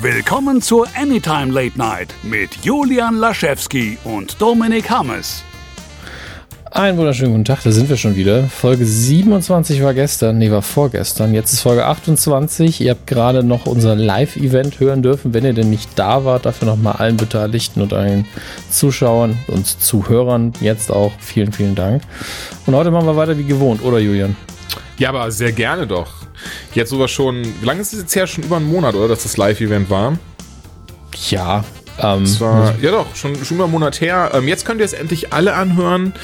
Willkommen zur Anytime Late Night mit Julian Laschewski und Dominik Hammes. Einen wunderschönen guten Tag, da sind wir schon wieder. Folge 27 war gestern, nee, war vorgestern. Jetzt ist Folge 28. Ihr habt gerade noch unser Live-Event hören dürfen, wenn ihr denn nicht da wart. Dafür nochmal allen Beteiligten und allen Zuschauern und Zuhörern jetzt auch vielen, vielen Dank. Und heute machen wir weiter wie gewohnt, oder Julian? Ja, aber sehr gerne doch. Jetzt sogar schon, wie lange ist es jetzt her? Schon über einen Monat, oder? Dass das Live-Event war? Ja. Ähm, war, ja doch, schon, schon über einen Monat her. Ähm, jetzt könnt ihr es endlich alle anhören.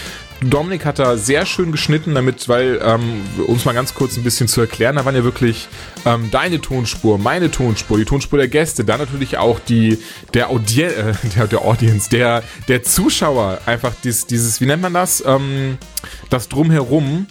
Dominik hat da sehr schön geschnitten, damit, weil, ähm, uns mal ganz kurz ein bisschen zu erklären, da waren ja wirklich ähm, deine Tonspur, meine Tonspur, die Tonspur der Gäste, dann natürlich auch die, der Audien äh, der, der Audience, der, der Zuschauer, einfach dieses, dieses, wie nennt man das? Ähm, das Drumherum,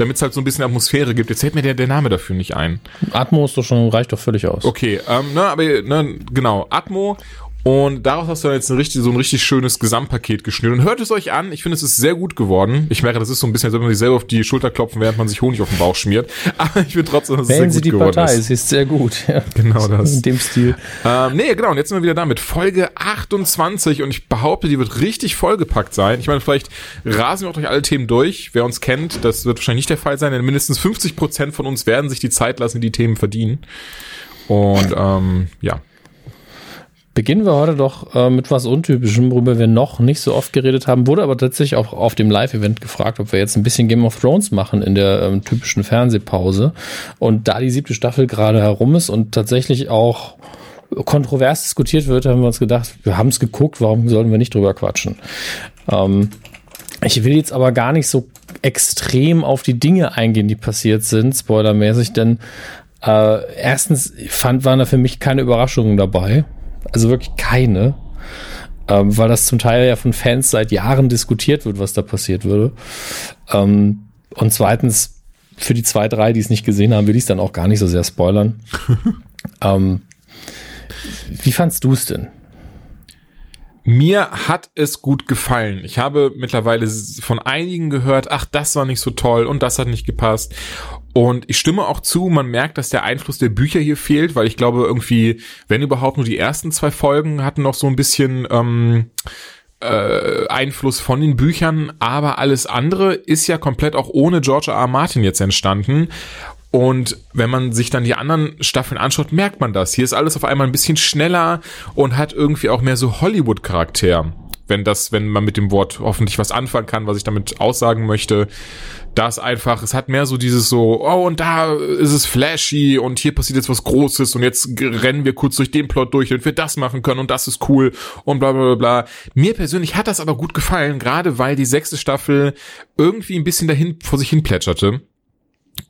damit es halt so ein bisschen Atmosphäre gibt. Jetzt fällt mir der, der Name dafür nicht ein. Atmo ist doch schon, reicht doch völlig aus. Okay, ähm, ne, aber ne, genau, Atmo und daraus hast du dann jetzt ein richtig, so ein richtig schönes Gesamtpaket geschnürt. Und hört es euch an. Ich finde, es ist sehr gut geworden. Ich merke, das ist so ein bisschen, als wenn man sich selber auf die Schulter klopfen, während man sich Honig auf den Bauch schmiert. Aber ich finde trotzdem, dass es sehr gut Sie die geworden Partei. ist. Es ist sehr gut. Ja. Genau das. In dem Stil. Ähm, nee, genau. Und jetzt sind wir wieder da mit Folge 28. Und ich behaupte, die wird richtig vollgepackt sein. Ich meine, vielleicht rasen wir auch durch alle Themen durch. Wer uns kennt, das wird wahrscheinlich nicht der Fall sein, denn mindestens 50 Prozent von uns werden sich die Zeit lassen, die Themen verdienen. Und ähm, ja, Beginnen wir heute doch äh, mit was Untypischem, worüber wir noch nicht so oft geredet haben. Wurde aber tatsächlich auch auf dem Live-Event gefragt, ob wir jetzt ein bisschen Game of Thrones machen in der ähm, typischen Fernsehpause. Und da die siebte Staffel gerade herum ist und tatsächlich auch kontrovers diskutiert wird, haben wir uns gedacht, wir haben es geguckt, warum sollten wir nicht drüber quatschen? Ähm, ich will jetzt aber gar nicht so extrem auf die Dinge eingehen, die passiert sind, spoilermäßig, denn äh, erstens fand, waren da für mich keine Überraschungen dabei. Also wirklich keine. Ähm, weil das zum Teil ja von Fans seit Jahren diskutiert wird, was da passiert würde. Ähm, und zweitens, für die zwei, drei, die es nicht gesehen haben, will ich es dann auch gar nicht so sehr spoilern. ähm, wie fandst du es denn? Mir hat es gut gefallen. Ich habe mittlerweile von einigen gehört, ach, das war nicht so toll und das hat nicht gepasst. Und ich stimme auch zu, man merkt, dass der Einfluss der Bücher hier fehlt, weil ich glaube irgendwie, wenn überhaupt nur die ersten zwei Folgen hatten noch so ein bisschen ähm, äh, Einfluss von den Büchern, aber alles andere ist ja komplett auch ohne George R. R. Martin jetzt entstanden. Und wenn man sich dann die anderen Staffeln anschaut, merkt man das. Hier ist alles auf einmal ein bisschen schneller und hat irgendwie auch mehr so Hollywood-Charakter. Wenn das, wenn man mit dem Wort hoffentlich was anfangen kann, was ich damit aussagen möchte, das einfach, es hat mehr so dieses so, oh, und da ist es flashy und hier passiert jetzt was Großes und jetzt rennen wir kurz durch den Plot durch, damit wir das machen können und das ist cool und bla bla bla bla. Mir persönlich hat das aber gut gefallen, gerade weil die sechste Staffel irgendwie ein bisschen dahin vor sich hin plätscherte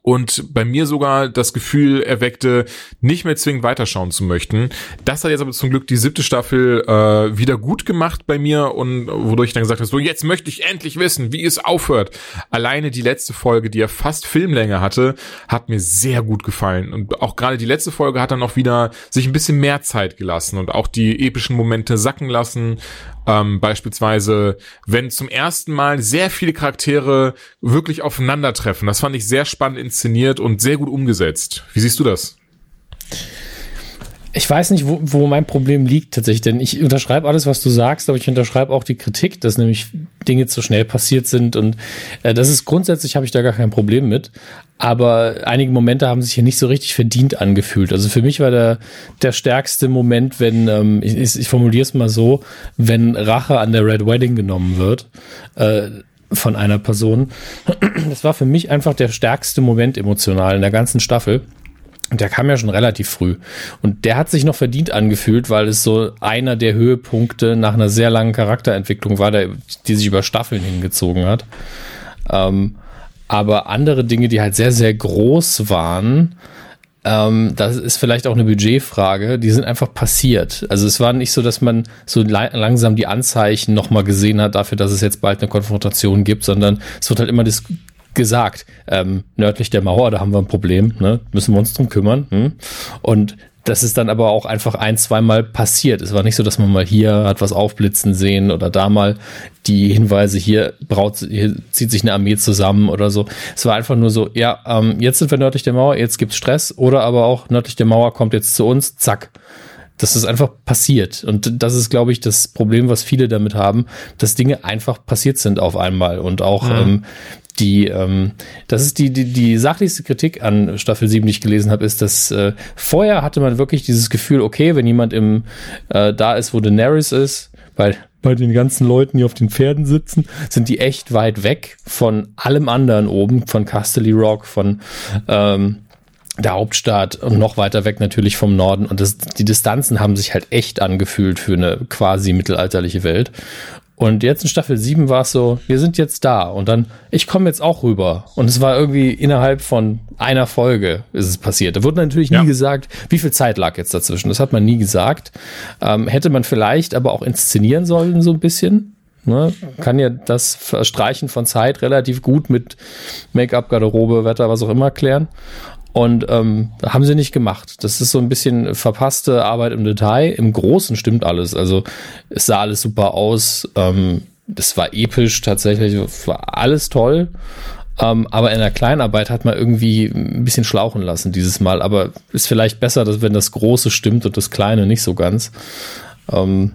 und bei mir sogar das Gefühl erweckte, nicht mehr zwingend weiterschauen zu möchten. Das hat jetzt aber zum Glück die siebte Staffel äh, wieder gut gemacht bei mir und wodurch ich dann gesagt habe, so jetzt möchte ich endlich wissen, wie es aufhört. Alleine die letzte Folge, die ja fast Filmlänge hatte, hat mir sehr gut gefallen und auch gerade die letzte Folge hat dann auch wieder sich ein bisschen mehr Zeit gelassen und auch die epischen Momente sacken lassen. Ähm, beispielsweise, wenn zum ersten Mal sehr viele Charaktere wirklich aufeinandertreffen. Das fand ich sehr spannend inszeniert und sehr gut umgesetzt. Wie siehst du das? Ich weiß nicht, wo, wo mein Problem liegt tatsächlich, denn ich unterschreibe alles, was du sagst, aber ich unterschreibe auch die Kritik, dass nämlich Dinge zu schnell passiert sind und äh, das ist grundsätzlich habe ich da gar kein Problem mit, aber einige Momente haben sich hier nicht so richtig verdient angefühlt. Also für mich war der der stärkste Moment, wenn ähm, ich, ich formuliere es mal so, wenn Rache an der Red Wedding genommen wird. Äh, von einer Person. Das war für mich einfach der stärkste Moment emotional in der ganzen Staffel. Und der kam ja schon relativ früh. Und der hat sich noch verdient angefühlt, weil es so einer der Höhepunkte nach einer sehr langen Charakterentwicklung war, der, die sich über Staffeln hingezogen hat. Ähm, aber andere Dinge, die halt sehr, sehr groß waren, ähm, das ist vielleicht auch eine Budgetfrage, die sind einfach passiert. Also es war nicht so, dass man so langsam die Anzeichen nochmal gesehen hat dafür, dass es jetzt bald eine Konfrontation gibt, sondern es wird halt immer das gesagt, ähm, nördlich der Mauer, da haben wir ein Problem, ne? müssen wir uns drum kümmern. Hm? Und das ist dann aber auch einfach ein, zweimal passiert. Es war nicht so, dass man mal hier hat was aufblitzen sehen oder da mal die Hinweise, hier, braut, hier zieht sich eine Armee zusammen oder so. Es war einfach nur so, ja, ähm, jetzt sind wir nördlich der Mauer, jetzt gibt's Stress oder aber auch nördlich der Mauer kommt jetzt zu uns, zack dass es einfach passiert. Und das ist, glaube ich, das Problem, was viele damit haben, dass Dinge einfach passiert sind auf einmal. Und auch mhm. ähm, die, ähm, das ist die, die, die sachlichste Kritik an Staffel 7, die ich gelesen habe, ist, dass äh, vorher hatte man wirklich dieses Gefühl, okay, wenn jemand im äh, da ist, wo Daenerys ist, weil bei den ganzen Leuten, die auf den Pferden sitzen, sind die echt weit weg von allem anderen oben, von Casterly Rock, von ähm, der Hauptstadt und noch weiter weg natürlich vom Norden. Und das, die Distanzen haben sich halt echt angefühlt für eine quasi mittelalterliche Welt. Und jetzt in Staffel 7 war es so, wir sind jetzt da und dann, ich komme jetzt auch rüber. Und es war irgendwie innerhalb von einer Folge ist es passiert. Da wurde natürlich ja. nie gesagt, wie viel Zeit lag jetzt dazwischen. Das hat man nie gesagt. Ähm, hätte man vielleicht aber auch inszenieren sollen, so ein bisschen. Ne? Kann ja das Verstreichen von Zeit relativ gut mit Make-up, Garderobe, Wetter, was auch immer klären. Und ähm, haben sie nicht gemacht. Das ist so ein bisschen verpasste Arbeit im Detail. Im Großen stimmt alles. Also es sah alles super aus. Ähm, das war episch tatsächlich. War alles toll. Ähm, aber in der Kleinarbeit hat man irgendwie ein bisschen schlauchen lassen dieses Mal. Aber ist vielleicht besser, dass wenn das Große stimmt und das Kleine nicht so ganz. Ähm,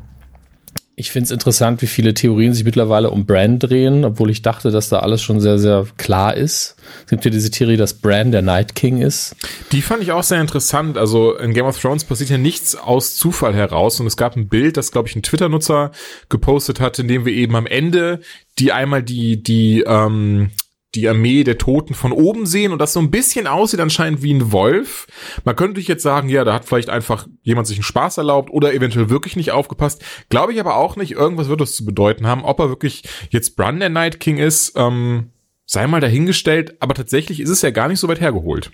ich finde es interessant, wie viele Theorien sich mittlerweile um Bran drehen, obwohl ich dachte, dass da alles schon sehr, sehr klar ist. Es gibt ja diese Theorie, dass Bran der Night King ist. Die fand ich auch sehr interessant. Also in Game of Thrones passiert ja nichts aus Zufall heraus. Und es gab ein Bild, das, glaube ich, ein Twitter-Nutzer gepostet hat, in dem wir eben am Ende die einmal die, die, ähm, die Armee der Toten von oben sehen und das so ein bisschen aussieht anscheinend wie ein Wolf. Man könnte jetzt sagen, ja, da hat vielleicht einfach jemand sich einen Spaß erlaubt oder eventuell wirklich nicht aufgepasst. Glaube ich aber auch nicht. Irgendwas wird das zu bedeuten haben. Ob er wirklich jetzt Brun der Night King ist, ähm, sei mal dahingestellt. Aber tatsächlich ist es ja gar nicht so weit hergeholt.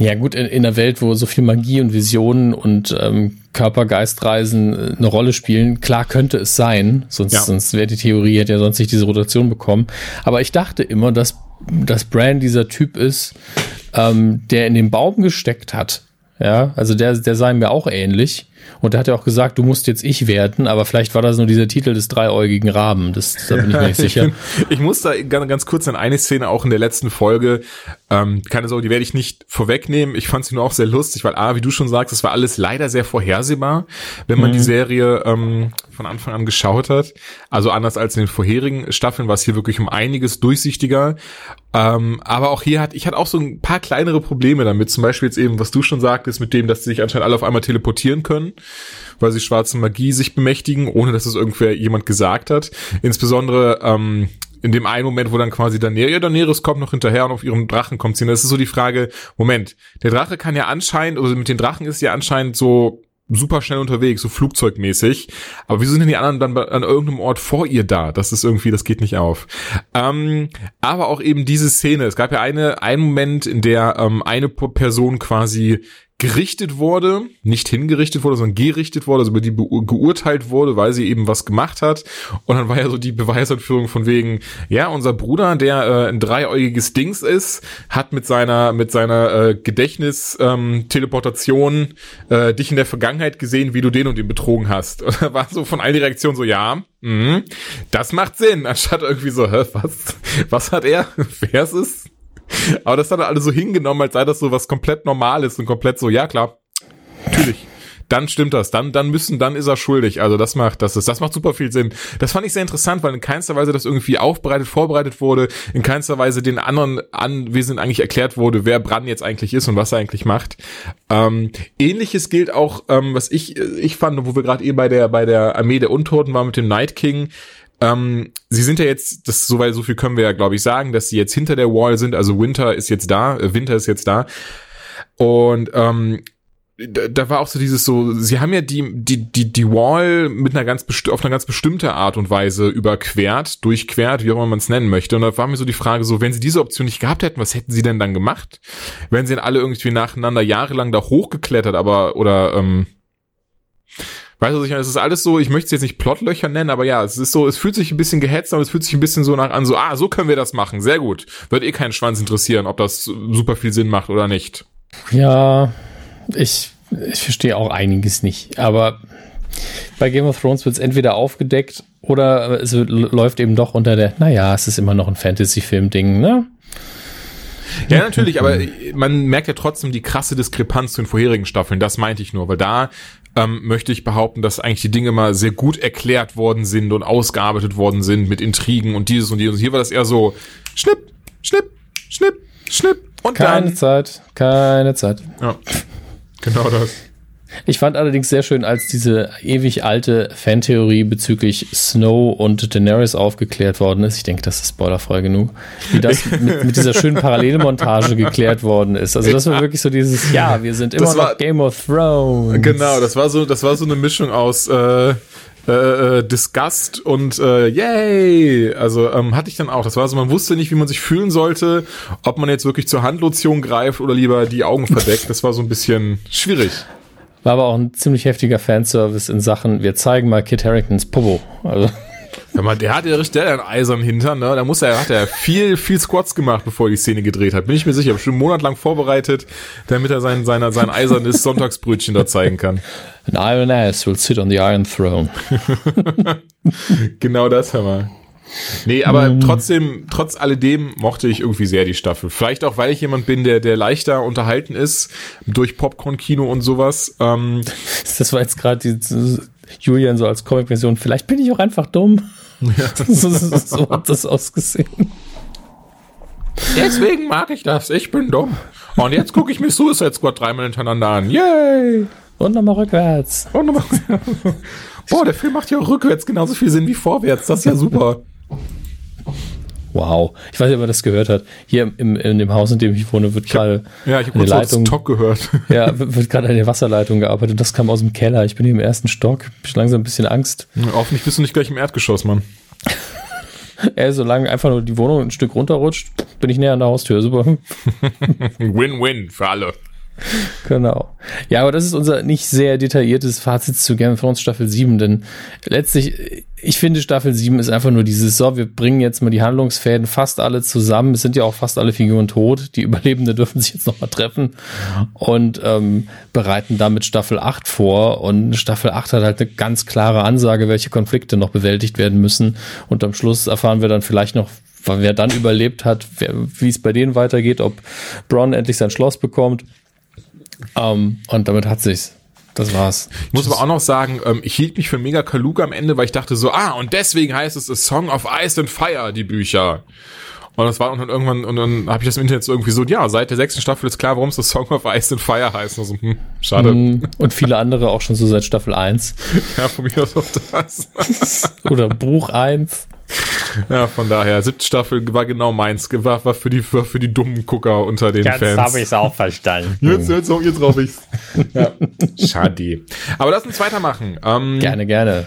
Ja gut, in, in einer Welt, wo so viel Magie und Visionen und ähm, Körpergeistreisen äh, eine Rolle spielen, klar könnte es sein, sonst, ja. sonst wäre die Theorie, hätte ja sonst nicht diese Rotation bekommen. Aber ich dachte immer, dass, dass Brand dieser Typ ist, ähm, der in den Baum gesteckt hat. Ja, also der, der sei mir auch ähnlich. Und der hat ja auch gesagt, du musst jetzt ich werden, aber vielleicht war das nur dieser Titel des dreiäugigen Raben. Das, da bin ich mir nicht sicher. ich, ich muss da ganz, ganz kurz an eine Szene auch in der letzten Folge, ähm, keine Sorge, die werde ich nicht vorwegnehmen. Ich fand sie nur auch sehr lustig, weil A, wie du schon sagst, es war alles leider sehr vorhersehbar, wenn man mhm. die Serie ähm, von Anfang an geschaut hat. Also anders als in den vorherigen Staffeln war es hier wirklich um einiges durchsichtiger. Ähm, aber auch hier hat, ich hatte auch so ein paar kleinere Probleme damit. Zum Beispiel jetzt eben, was du schon sagtest, mit dem, dass sie sich anscheinend alle auf einmal teleportieren können, weil sie schwarze Magie sich bemächtigen, ohne dass es irgendwer jemand gesagt hat. Insbesondere, ähm, in dem einen Moment, wo dann quasi Daenerys, Daenerys kommt noch hinterher und auf ihrem Drachen kommt sie. Und das ist so die Frage, Moment, der Drache kann ja anscheinend, also mit den Drachen ist ja anscheinend so super schnell unterwegs, so flugzeugmäßig. Aber wieso sind denn die anderen dann an irgendeinem Ort vor ihr da? Das ist irgendwie, das geht nicht auf. Ähm, aber auch eben diese Szene. Es gab ja eine, einen Moment, in der ähm, eine Person quasi gerichtet wurde, nicht hingerichtet wurde, sondern gerichtet wurde, also über die geurteilt wurde, weil sie eben was gemacht hat. Und dann war ja so die Beweisanführung von wegen, ja, unser Bruder, der äh, ein dreieugiges Dings ist, hat mit seiner mit seiner äh, Gedächtnis ähm, äh, dich in der Vergangenheit gesehen, wie du den und den betrogen hast. Und da war so von allen die Reaktion so, ja, mh, das macht Sinn, anstatt irgendwie so, hä, was, was hat er? Wer ist es? Aber das hat er alle so hingenommen, als sei das so was komplett Normales und komplett so, ja klar, natürlich. Dann stimmt das, dann, dann müssen, dann ist er schuldig. Also das macht, das ist, das macht super viel Sinn. Das fand ich sehr interessant, weil in keinster Weise das irgendwie aufbereitet, vorbereitet wurde, in keinster Weise den anderen Anwesenden eigentlich erklärt wurde, wer Bran jetzt eigentlich ist und was er eigentlich macht. Ähm, Ähnliches gilt auch, ähm, was ich, ich fand, wo wir gerade eh bei der, bei der Armee der Untoten waren mit dem Night King, ähm, sie sind ja jetzt, das soweit so viel können wir ja, glaube ich, sagen, dass sie jetzt hinter der Wall sind. Also Winter ist jetzt da, äh, Winter ist jetzt da. Und ähm, da, war auch so dieses so, sie haben ja die die die die Wall mit einer ganz auf eine ganz bestimmte Art und Weise überquert, durchquert, wie auch immer man es nennen möchte. Und da war mir so die Frage so, wenn sie diese Option nicht gehabt hätten, was hätten sie denn dann gemacht? Wären sie denn alle irgendwie nacheinander jahrelang da hochgeklettert, aber oder ähm, Weißt du, es ist alles so, ich möchte es jetzt nicht Plotlöcher nennen, aber ja, es ist so, es fühlt sich ein bisschen gehetzt, aber es fühlt sich ein bisschen so nach an, so, ah, so können wir das machen, sehr gut. Wird eh keinen Schwanz interessieren, ob das super viel Sinn macht oder nicht. Ja, ich, ich verstehe auch einiges nicht, aber bei Game of Thrones wird es entweder aufgedeckt oder es läuft eben doch unter der, naja, es ist immer noch ein Fantasy-Film-Ding, ne? Ja, natürlich, aber man merkt ja trotzdem die krasse Diskrepanz zu den vorherigen Staffeln. Das meinte ich nur, weil da ähm, möchte ich behaupten, dass eigentlich die Dinge mal sehr gut erklärt worden sind und ausgearbeitet worden sind mit Intrigen und dieses und dieses. Und hier war das eher so schnipp, schnipp, schnipp, schnipp und Keine dann. Zeit, keine Zeit. Ja, genau das. Ich fand allerdings sehr schön, als diese ewig alte Fantheorie bezüglich Snow und Daenerys aufgeklärt worden ist. Ich denke, das ist spoilerfrei genug. Wie das mit, mit dieser schönen Parallelmontage geklärt worden ist. Also das war wirklich so dieses, ja, wir sind immer Das war- noch Game of Thrones. Genau, das war so, das war so eine Mischung aus äh, äh, äh, Disgust und äh, Yay. Also ähm, hatte ich dann auch. Das war so, man wusste nicht, wie man sich fühlen sollte, ob man jetzt wirklich zur Handlotion greift oder lieber die Augen verdeckt. Das war so ein bisschen schwierig. War aber auch ein ziemlich heftiger Fanservice in Sachen, wir zeigen mal Kit Harringtons Popo. Also, Hör mal, der hat ja richtig, einen eisernen Hintern, ne? Da muss er, hat er viel, viel Squats gemacht, bevor er die Szene gedreht hat. Bin ich mir sicher. Hab schon einen Monat lang vorbereitet, damit er sein, sein, sein eisernes Sonntagsbrötchen da zeigen kann. an Iron Ass will sit on the Iron Throne. Genau das, hör mal. Nee, aber trotzdem, trotz alledem mochte ich irgendwie sehr die Staffel. Vielleicht auch, weil ich jemand bin, der, der leichter unterhalten ist durch Popcorn-Kino und sowas. Ähm, Das war jetzt gerade die Julian so als Comic-Version. Vielleicht bin ich auch einfach dumm. so, so, so hat das ausgesehen. deswegen mag ich das. Ich bin dumm. Und jetzt gucke ich mir Suicide Squad dreimal hintereinander an. Yay! Und nochmal rückwärts. Und nochmal- Boah, der Film macht ja auch rückwärts genauso viel Sinn wie vorwärts. Das ist ja super. Wow. Ich weiß nicht, ob man das gehört hat. Hier im, im, in dem Haus, in dem ich wohne, wird gerade Ja, ich habe kurz Leitung. Talk gehört. ja, wird wird gerade an der Wasserleitung gearbeitet. Das kam aus dem Keller. Ich bin hier im ersten Stock. Schon langsam ein bisschen Angst. Hoffentlich bist du nicht gleich im Erdgeschoss, Mann. Ey, solange einfach nur die Wohnung ein Stück runterrutscht, bin ich näher an der Haustür. Super. Win-win für alle. Genau. Ja, aber das ist unser nicht sehr detailliertes Fazit zu Game of Thrones Staffel 7, denn letztlich, ich finde Staffel 7 ist einfach nur dieses, so, wir bringen jetzt mal die Handlungsfäden fast alle zusammen. Es sind ja auch fast alle Figuren tot. Die Überlebenden dürfen sich jetzt nochmal treffen und ähm, bereiten damit Staffel 8 vor. Und Staffel 8 hat halt eine ganz klare Ansage, welche Konflikte noch bewältigt werden müssen. Und am Schluss erfahren wir dann vielleicht noch, wer dann überlebt hat, wie es bei denen weitergeht, ob Bronn endlich sein Schloss bekommt. Ähm, und damit hat sich's. Das war's. Ich muss aber auch noch sagen, ähm, ich hielt mich für mega Kaluga am Ende, weil ich dachte so, ah, und deswegen heißt es A Song of Ice and Fire, die Bücher. Und das war und dann irgendwann, und dann habe ich das im Internet so irgendwie so, ja, seit der sechsten Staffel ist klar, warum es A Song of Ice and Fire heißt. Und so, hm, schade. Mm, Und viele andere auch schon so seit Staffel 1 Ja, von mir aus auch das. oder Buch 1. ja, von daher, siebte Staffel war genau meins, war, war, für, die, war für die dummen Gucker unter den Fans. ich's auch verstanden. Jetzt, jetzt, jetzt rauf ich's. Ja. Schade. Aber lass uns weitermachen. Ähm, Gerne, gerne.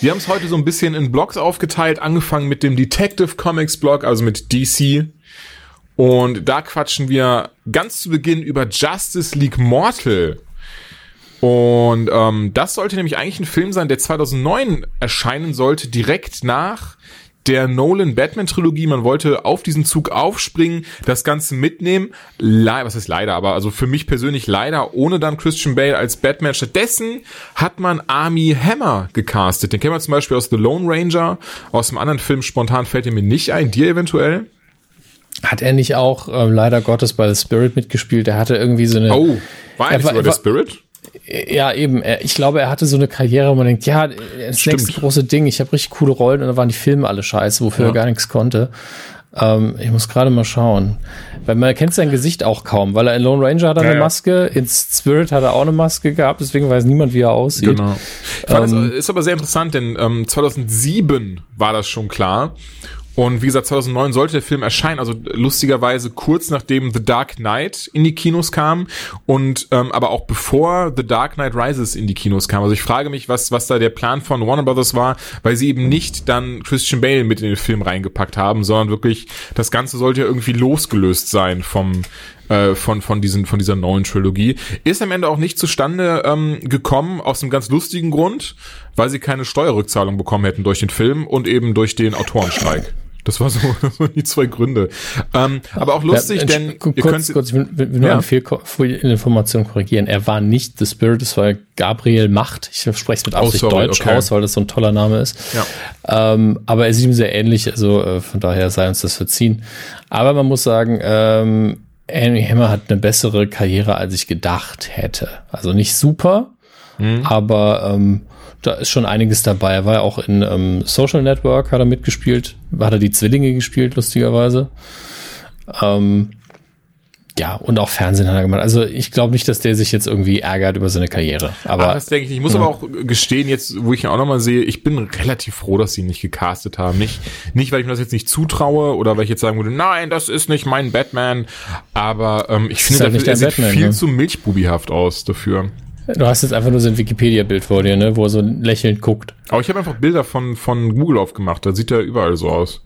Wir haben es heute so ein bisschen in Blogs aufgeteilt, angefangen mit dem Detective Comics Blog, also mit DC. Und da quatschen wir ganz zu Beginn über Justice League Mortal. Und ähm, das sollte nämlich eigentlich ein Film sein, der 2009 erscheinen sollte, direkt nach der Nolan Batman Trilogie. Man wollte auf diesen Zug aufspringen, das Ganze mitnehmen. Le was ist leider, aber also für mich persönlich leider ohne dann Christian Bale als Batman. Stattdessen hat man Army Hammer gecastet. Den kennen wir zum Beispiel aus The Lone Ranger. Aus einem anderen Film spontan fällt er mir nicht ein. Dir eventuell? Hat er nicht auch ähm, leider Gottes bei The Spirit mitgespielt? Er hatte irgendwie so eine. Oh, war er nicht sogar war- Spirit? Ja, eben. Ich glaube, er hatte so eine Karriere, wo man denkt, ja, das Stimmt. nächste große Ding. Ich habe richtig coole Rollen und dann waren die Filme alle scheiße, wofür Ja. er gar nichts konnte. Ähm, ich muss gerade mal schauen. Weil man kennt sein Gesicht auch kaum, weil er in Lone Ranger hat er Ja, eine. Maske, in Spirit hat er auch eine Maske gehabt, deswegen weiß niemand, wie er aussieht. Genau. Ähm, ist aber sehr interessant, denn ähm, 2007 war das schon klar. Und wie gesagt, 2009 sollte der Film erscheinen, also lustigerweise kurz nachdem The Dark Knight in die Kinos kam und ähm, aber auch bevor The Dark Knight Rises in die Kinos kam. Also ich frage mich, was was da der Plan von Warner Brothers war, weil sie eben nicht dann Christian Bale mit in den Film reingepackt haben, sondern wirklich das Ganze sollte ja irgendwie losgelöst sein vom äh, von von diesen von dieser neuen Trilogie ist am Ende auch nicht zustande ähm, gekommen aus einem ganz lustigen Grund, weil sie keine Steuerrückzahlung bekommen hätten durch den Film und eben durch den Autorenstreik. Das war so, das waren die zwei Gründe. Ähm, aber auch lustig, Ja, denn kurz, ihr könnt, kurz, ich will, will nur Ja. eine Fehl- Fehlinformation korrigieren. Er war nicht The Spirit, es war Gabriel Macht. Ich spreche es mit Oh, Absicht sorry, Deutsch okay. aus, weil das so ein toller Name ist. Ja. Ähm, aber er ist ihm sehr ähnlich, also äh, von daher sei uns das verziehen. Aber man muss sagen, ähm, Henry Hammer hat eine bessere Karriere, als ich gedacht hätte. Also nicht super, Mhm. aber ähm, da ist schon einiges dabei. Er war ja auch in ähm, Social Network, hat er mitgespielt, hat er die Zwillinge gespielt, lustigerweise. Ähm, ja, und auch Fernsehen hat er gemacht. Also ich glaube nicht, dass der sich jetzt irgendwie ärgert über seine Karriere. Aber Aber das denke ich. Ich muss aber auch gestehen, jetzt, wo ich ihn auch nochmal sehe, ich bin relativ froh, dass sie ihn nicht gecastet haben. Nicht, nicht, weil ich mir das jetzt nicht zutraue oder weil ich jetzt sagen würde, nein, das ist nicht mein Batman. Aber ähm, ich finde, halt dafür, er sieht Batman, viel ne? zu milchbubihaft aus dafür. Du hast jetzt einfach nur sein Wikipedia-Bild vor dir, ne, wo er so lächelnd guckt. Aber ich habe einfach Bilder von, von Google aufgemacht, da sieht er überall so aus.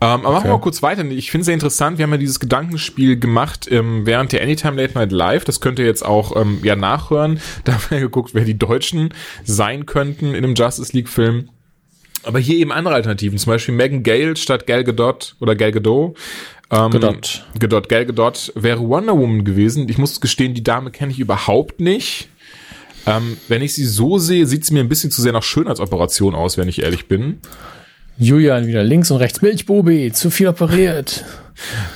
Ähm, aber machen wir mal kurz weiter. Ich finde es sehr interessant, wir haben ja dieses Gedankenspiel gemacht ähm, während der Anytime Late Night Live. Das könnt ihr jetzt auch ähm, ja nachhören. Da haben wir geguckt, wer die Deutschen sein könnten in einem Justice League Film. Aber hier eben andere Alternativen, zum Beispiel Megan Gale statt Gal Gadot oder Gal Gadot. Ähm, Gadot. Gadot, Gal Gadot wäre Wonder Woman gewesen. Ich muss gestehen, die Dame kenne ich überhaupt nicht. Ähm, wenn ich sie so sehe, sieht sie mir ein bisschen zu sehr nach Schönheitsoperation aus, wenn ich ehrlich bin. Julian wieder links und rechts. Milchbubi, zu viel operiert.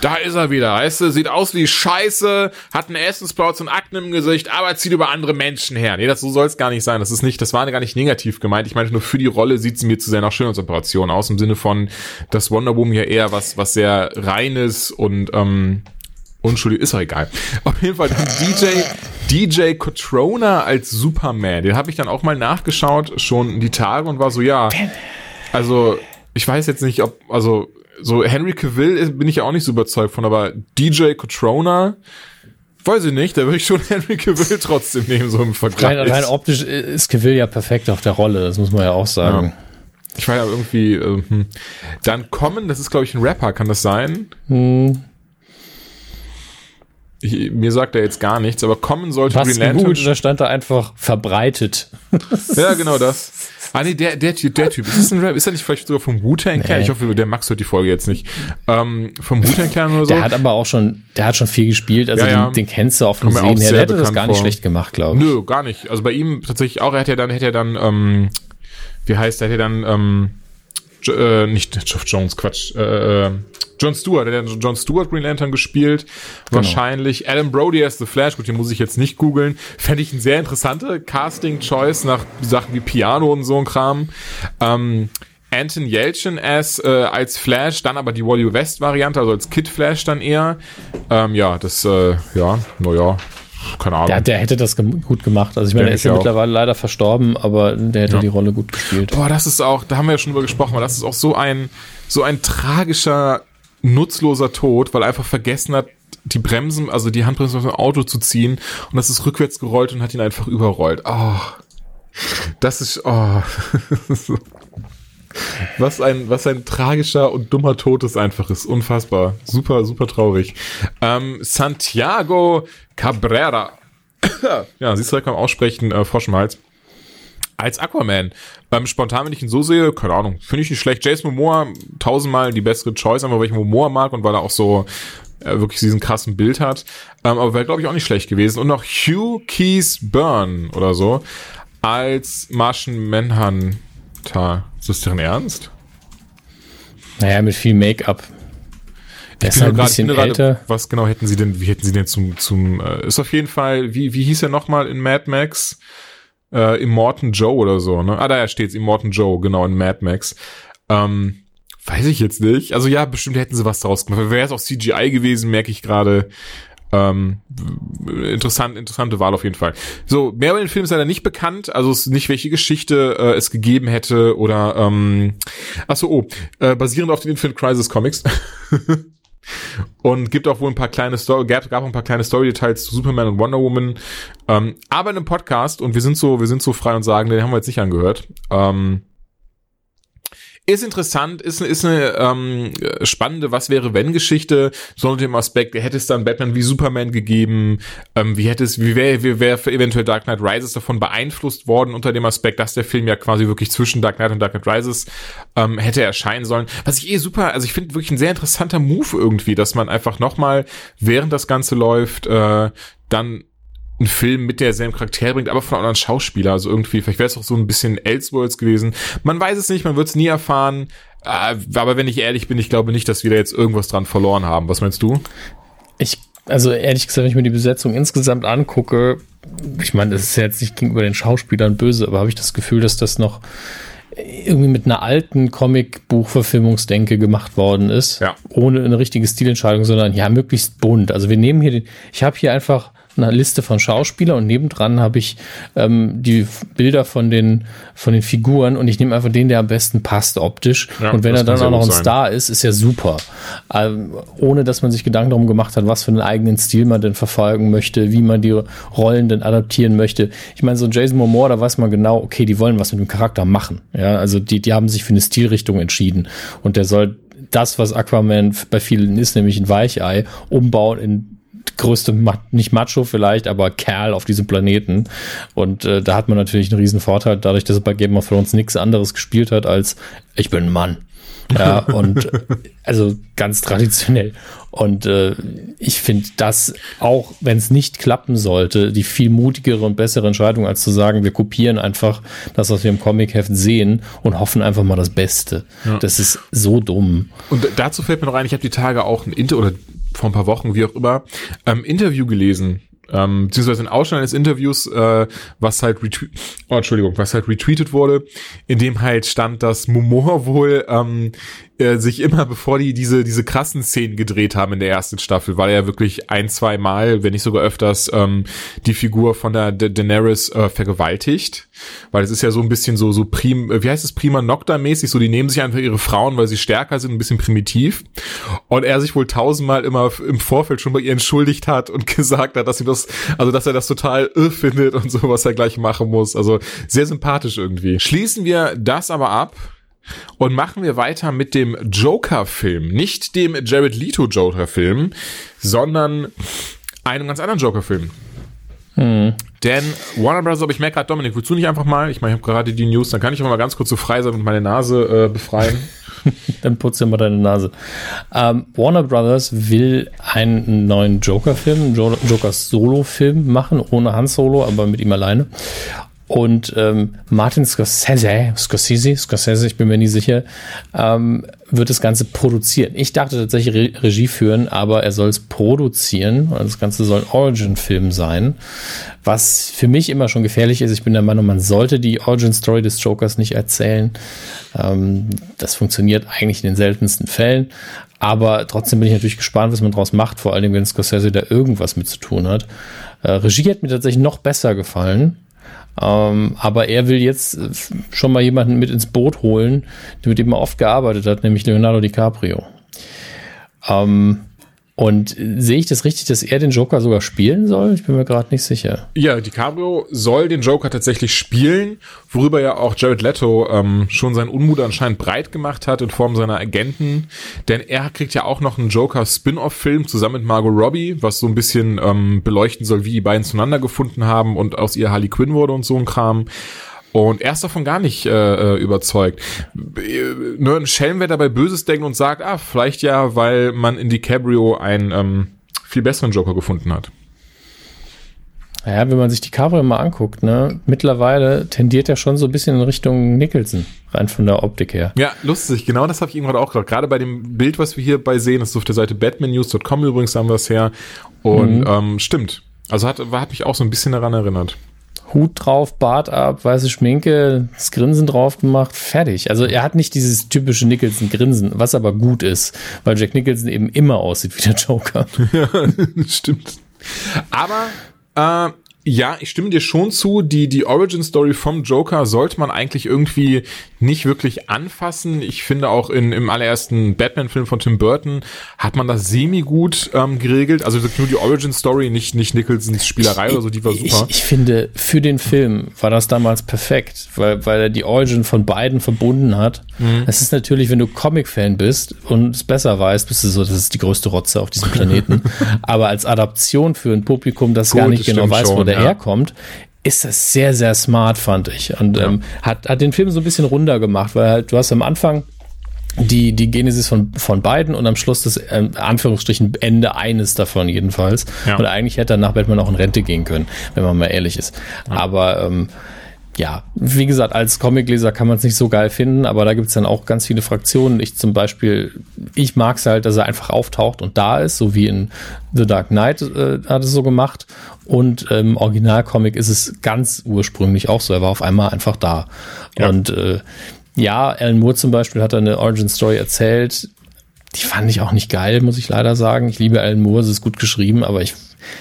Da ist er wieder, weißt du, sieht aus wie Scheiße, hat einen Essensplauz und Akne im Gesicht, aber zieht über andere Menschen her. Nee, das so soll es gar nicht sein. Das ist nicht, das war gar nicht negativ gemeint. Ich meine nur für die Rolle sieht sie mir zu sehr nach Schönheitsoperation aus, im Sinne von, dass Wonder Woman ja eher was, was sehr reines und ähm, unschuldig, ist auch egal. Auf jeden Fall DJ, DJ Cotrona als Superman. Den habe ich dann auch mal nachgeschaut, schon die Tage und war so, ja, also ich weiß jetzt nicht, ob, also so Henry Cavill bin ich ja auch nicht so überzeugt von, aber DJ Cotrona, weiß ich nicht, da würde ich schon Henry Cavill trotzdem nehmen, so im Vergleich. Rein, rein optisch ist Cavill ja perfekt auf der Rolle, das muss man ja auch sagen. ich war ja irgendwie, äh, hm. dann kommen, das ist glaube ich ein Rapper, kann das sein? Hm, Ich, mir sagt er jetzt gar nichts, aber kommen sollte was Green Lantern. gegoogelt, da stand da einfach verbreitet. Ja, genau das. Ah nee, der, der, Typ- der Typ, ist das ein Rap? Ist er nicht vielleicht sogar vom Wu-Tang Clan? Nee. Ich hoffe, der Max hört die Folge jetzt nicht. Ähm, vom Wu-Tang Clan oder so? Der hat aber auch schon, der hat schon viel gespielt, also Ja, ja. Den, den kennst du auf dem Sehen her. Der hätte das gar nicht vor. schlecht gemacht, glaube ich. Nö, gar nicht. Also bei ihm tatsächlich auch, er hat ja dann, hätte er dann, ähm, wie heißt, er ja dann, ähm, äh, nicht Geoff Jones, Quatsch, äh, äh, John Stewart, er hat John Stewart Green Lantern gespielt, wahrscheinlich. Adam Brody as The Flash, gut, den muss ich jetzt nicht googeln. Fände ich ein sehr interessante Casting-Choice nach Sachen wie Piano und so ein Kram. Ähm, Anton Yelchin as äh, als Flash, dann aber die Wally West Variante, also als Kid Flash dann eher. Ähm, ja, das, äh, ja, naja, keine Ahnung. Der, der hätte das gem gut gemacht. Also ich meine, Denke er ist ja mittlerweile leider verstorben, aber der hätte Ja. die Rolle gut gespielt. Boah, das ist auch, da haben wir ja schon drüber gesprochen, aber das ist auch so ein, so ein tragischer, nutzloser Tod, weil er einfach vergessen hat, die Bremsen, also die Handbremse aus dem Auto zu ziehen und das ist rückwärts gerollt und hat ihn einfach überrollt. Oh, das ist, oh. Was ein, was ein tragischer und dummer Tod es einfach ist. Unfassbar. Super, super traurig. Ähm, Santiago Cabrera. ja, siehst du direkt beim Aussprechen, äh, Frosch als Aquaman. Beim spontan, wenn ich ihn so sehe, keine Ahnung, finde ich nicht schlecht. Jason Momoa tausendmal die bessere Choice, einfach weil ich Momoa mag und weil er auch so äh, wirklich diesen krassen Bild hat. Ähm, aber wäre, glaube ich, auch nicht schlecht gewesen. Und noch Hugh Keys Byrne oder so als Martian Manhunter. Ist das deren Ernst? Naja, mit viel Make-up. Der ist halt ein bisschen gerade- älter. Was genau hätten sie denn, wie hätten sie denn zum, zum, äh, ist auf jeden Fall, wie, wie hieß er nochmal in Mad Max? Äh, Immortan Joe oder so, ne? Ah, da steht's, Immortan Joe, genau, in Mad Max. Ähm, weiß ich jetzt nicht. Also ja, bestimmt hätten sie was daraus gemacht. Wäre es auch CGI gewesen, merke ich gerade. Ähm, interessant, interessante Wahl auf jeden Fall. So, mehr über den Film ist leider nicht bekannt, also es nicht, welche Geschichte äh, es gegeben hätte oder ähm, achso, oh, äh, basierend auf den Infinite Crisis Comics. Und gibt auch wohl ein paar kleine Story, gab, gab auch ein paar kleine Story-Details zu Superman und Wonder Woman. Ähm, aber in einem Podcast, und wir sind so, wir sind so frei und sagen, den haben wir jetzt nicht angehört. Ähm, ist interessant, ist, ist eine ähm, spannende Was wäre wenn Geschichte, so unter dem Aspekt, hätte es dann Batman wie Superman gegeben, ähm, wie hätte es, wie wäre wie wär eventuell Dark Knight Rises davon beeinflusst worden unter dem Aspekt, dass der Film ja quasi wirklich zwischen Dark Knight und Dark Knight Rises ähm, hätte erscheinen sollen. Was ich eh super, also ich finde wirklich ein sehr interessanter Move irgendwie, dass man einfach nochmal, während das Ganze läuft, äh, dann einen Film mit derselben Charakter bringt, aber von einem anderen Schauspieler. Also irgendwie, vielleicht wäre es auch so ein bisschen Elseworlds gewesen. Man weiß es nicht, man wird es nie erfahren. Äh, aber wenn ich ehrlich bin, ich glaube nicht, dass wir da jetzt irgendwas dran verloren haben. Was meinst du? Ich, also ehrlich gesagt, wenn ich mir die Besetzung insgesamt angucke, ich meine, das ist ja jetzt nicht gegenüber den Schauspielern böse, aber habe ich das Gefühl, dass das noch irgendwie mit einer alten Comic-Buchverfilmungsdenke gemacht worden ist. Ja. Ohne eine richtige Stilentscheidung, sondern ja, möglichst bunt. Also wir nehmen hier den, ich habe hier einfach eine Liste von Schauspielern und nebendran habe ich ähm, die Bilder von den, von den Figuren und ich nehme einfach den, der am besten passt optisch. Ja, und wenn er dann auch noch ein sein. Star ist, ist ja super. Ähm, ohne dass man sich Gedanken darum gemacht hat, was für einen eigenen Stil man denn verfolgen möchte, wie man die Rollen denn adaptieren möchte. Ich meine, so ein Jason Momoa, da weiß man genau, okay, die wollen was mit dem Charakter machen. Ja, also die, die haben sich für eine Stilrichtung entschieden und der soll das, was Aquaman bei vielen ist, nämlich ein Weichei, umbauen in größte, nicht Macho vielleicht, aber Kerl auf diesem Planeten. Und äh, da hat man natürlich einen riesen Vorteil, dadurch, dass er bei Game of Thrones nichts anderes gespielt hat als ich bin ein Mann. Ja, und also ganz traditionell. Und äh, ich finde das auch, wenn es nicht klappen sollte, die viel mutigere und bessere Entscheidung, als zu sagen, wir kopieren einfach das, was wir im Comic-Heft sehen und hoffen einfach mal das Beste. Ja. Das ist so dumm. Und dazu fällt mir noch ein, ich habe die Tage auch ein Inter oder vor ein paar Wochen, wie auch immer, ähm, Interview gelesen ähm, beziehungsweise ein Ausschnitt eines Interviews, äh, was halt retweet, oh, Entschuldigung, was halt retweetet wurde, in dem halt stand, dass Momoa wohl ähm, äh, sich immer, bevor die diese diese krassen Szenen gedreht haben in der ersten Staffel, weil er wirklich ein, zwei Mal, wenn nicht sogar öfters, ähm, die Figur von der da Daenerys äh, vergewaltigt, weil es ist ja so ein bisschen so so prim, äh, wie heißt es prima Nocta mäßig, so die nehmen sich einfach ihre Frauen, weil sie stärker sind, ein bisschen primitiv und er sich wohl tausendmal immer im Vorfeld schon bei ihr entschuldigt hat und gesagt hat, dass ihm das, also dass er das total irr findet und so, was er gleich machen muss. Also sehr sympathisch irgendwie. Schließen wir das aber ab und machen wir weiter mit dem Joker-Film. Nicht dem Jared Leto Joker-Film, sondern einem ganz anderen Joker-Film. Hm. Denn Warner Bros., aber ich merke gerade, Dominik, willst du nicht einfach mal, ich meine, ich habe gerade die News, dann kann ich auch mal ganz kurz so frei sein und meine Nase äh, befreien. dann putze mal deine Nase. Ähm, Warner Brothers will einen neuen Joker-Film, Jokers Solo-Film machen, ohne Han Solo, aber mit ihm alleine. Und ähm, Martin Scorsese, Scorsese, Scorsese, ich bin mir nie sicher, ähm, wird das Ganze produzieren. Ich dachte tatsächlich Re Regie führen, aber er soll es produzieren. Das Ganze soll ein Origin-Film sein, was für mich immer schon gefährlich ist. Ich bin der Meinung, man sollte die Origin-Story des Jokers nicht erzählen. Ähm, das funktioniert eigentlich in den seltensten Fällen. Aber trotzdem bin ich natürlich gespannt, was man daraus macht, vor allem wenn Scorsese da irgendwas mit zu tun hat. Äh, Regie hat mir tatsächlich noch besser gefallen. Ähm, aber er will jetzt äh, schon mal jemanden mit ins Boot holen, mit dem er oft gearbeitet hat, nämlich Leonardo DiCaprio. Ähm, und sehe ich das richtig, dass er den Joker sogar spielen soll? Ich bin mir gerade nicht sicher. Ja, DiCaprio soll den Joker tatsächlich spielen, worüber ja auch Jared Leto ähm, schon seinen Unmut anscheinend breit gemacht hat in Form seiner Agenten. Denn er kriegt ja auch noch einen Joker-Spin-Off-Film zusammen mit Margot Robbie, was so ein bisschen ähm, beleuchten soll, wie die beiden zueinander gefunden haben und aus ihr Harley Quinn wurde und so ein Kram. Und er ist davon gar nicht äh, äh überzeugt. Nur ein Schelm, wer dabei Böses denkt und sagt, ah, vielleicht ja, weil man in DiCaprio einen ähm, viel besseren Joker gefunden hat. Ja, wenn man sich die Cover mal anguckt, ne, mittlerweile tendiert er schon so ein bisschen in Richtung Nicholson, rein von der Optik her. Ja, lustig, genau das habe ich irgendwann auch gesagt. Gerade bei dem Bild, was wir hier bei sehen, das ist auf der Seite batmannews.com übrigens, haben wir es her. Und mhm. ähm, stimmt. Also hat, hat mich auch so ein bisschen daran erinnert. Hut drauf, Bart ab, weiße Schminke, das Grinsen drauf gemacht, fertig. Also er hat nicht dieses typische Nicholson-Grinsen, was aber gut ist, weil Jack Nicholson eben immer aussieht wie der Joker. ja, stimmt. Aber äh, ja, ich stimme dir schon zu. Die, die Origin Story vom Joker sollte man eigentlich irgendwie nicht wirklich anfassen. Ich finde auch in, im allerersten Batman-Film von Tim Burton hat man das semi-gut ähm, geregelt. Also nur die Origin Story, nicht, nicht Nicholsons Spielerei ich, oder so, die war super. Ich, ich, finde, für den Film war das damals perfekt, weil, weil er die Origin von beiden verbunden hat. Mhm. Es ist natürlich, wenn du Comic-Fan bist und es besser weißt, bist du so, das ist die größte Rotze auf diesem Planeten. Aber als Adaption für ein Publikum, das Gut, gar nicht genau weiß, wo der ja. herkommt, ist das sehr, sehr smart, fand ich. Und ja. ähm, hat, hat den Film so ein bisschen runder gemacht, weil halt, du hast am Anfang die, die Genesis von, von beiden und am Schluss das ähm, Anführungsstrichen Ende eines davon jedenfalls. Ja. Und eigentlich hätte er nach Batman auch in Rente gehen können, wenn man mal ehrlich ist. Ja. Aber ähm, ja, wie gesagt, als Comicleser kann man es nicht so geil finden, aber da gibt es dann auch ganz viele Fraktionen. Ich zum Beispiel, ich mag es halt, dass er einfach auftaucht und da ist, so wie in The Dark Knight äh, hat es so gemacht. Und im ähm, Originalcomic ist es ganz ursprünglich auch so. Er war auf einmal einfach da. Ja. Und äh, ja, Alan Moore zum Beispiel hat eine Origin Story erzählt. Die fand ich auch nicht geil, muss ich leider sagen. Ich liebe Alan Moore, es ist gut geschrieben, aber ich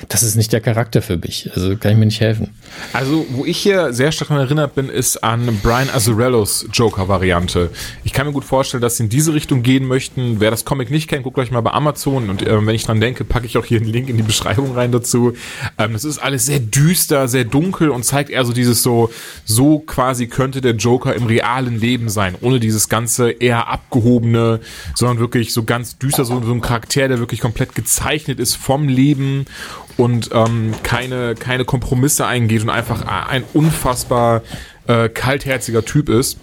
das ist nicht der Charakter für mich. Also kann ich mir nicht helfen. Also, wo ich hier sehr stark daran erinnert bin, ist an Brian Azzarellos Joker-Variante. Ich kann mir gut vorstellen, dass sie in diese Richtung gehen möchten. Wer das Comic nicht kennt, guckt euch mal bei Amazon. Und äh, wenn ich dran denke, packe ich auch hier einen Link in die Beschreibung rein dazu. Ähm, das ist alles sehr düster, sehr dunkel und zeigt eher so dieses so, so quasi könnte der Joker im realen Leben sein. Ohne dieses ganze eher abgehobene, sondern wirklich so ganz düster, so, so ein Charakter, der wirklich komplett gezeichnet ist vom Leben und ähm, keine, keine Kompromisse eingeht und einfach ein unfassbar äh, kaltherziger Typ ist.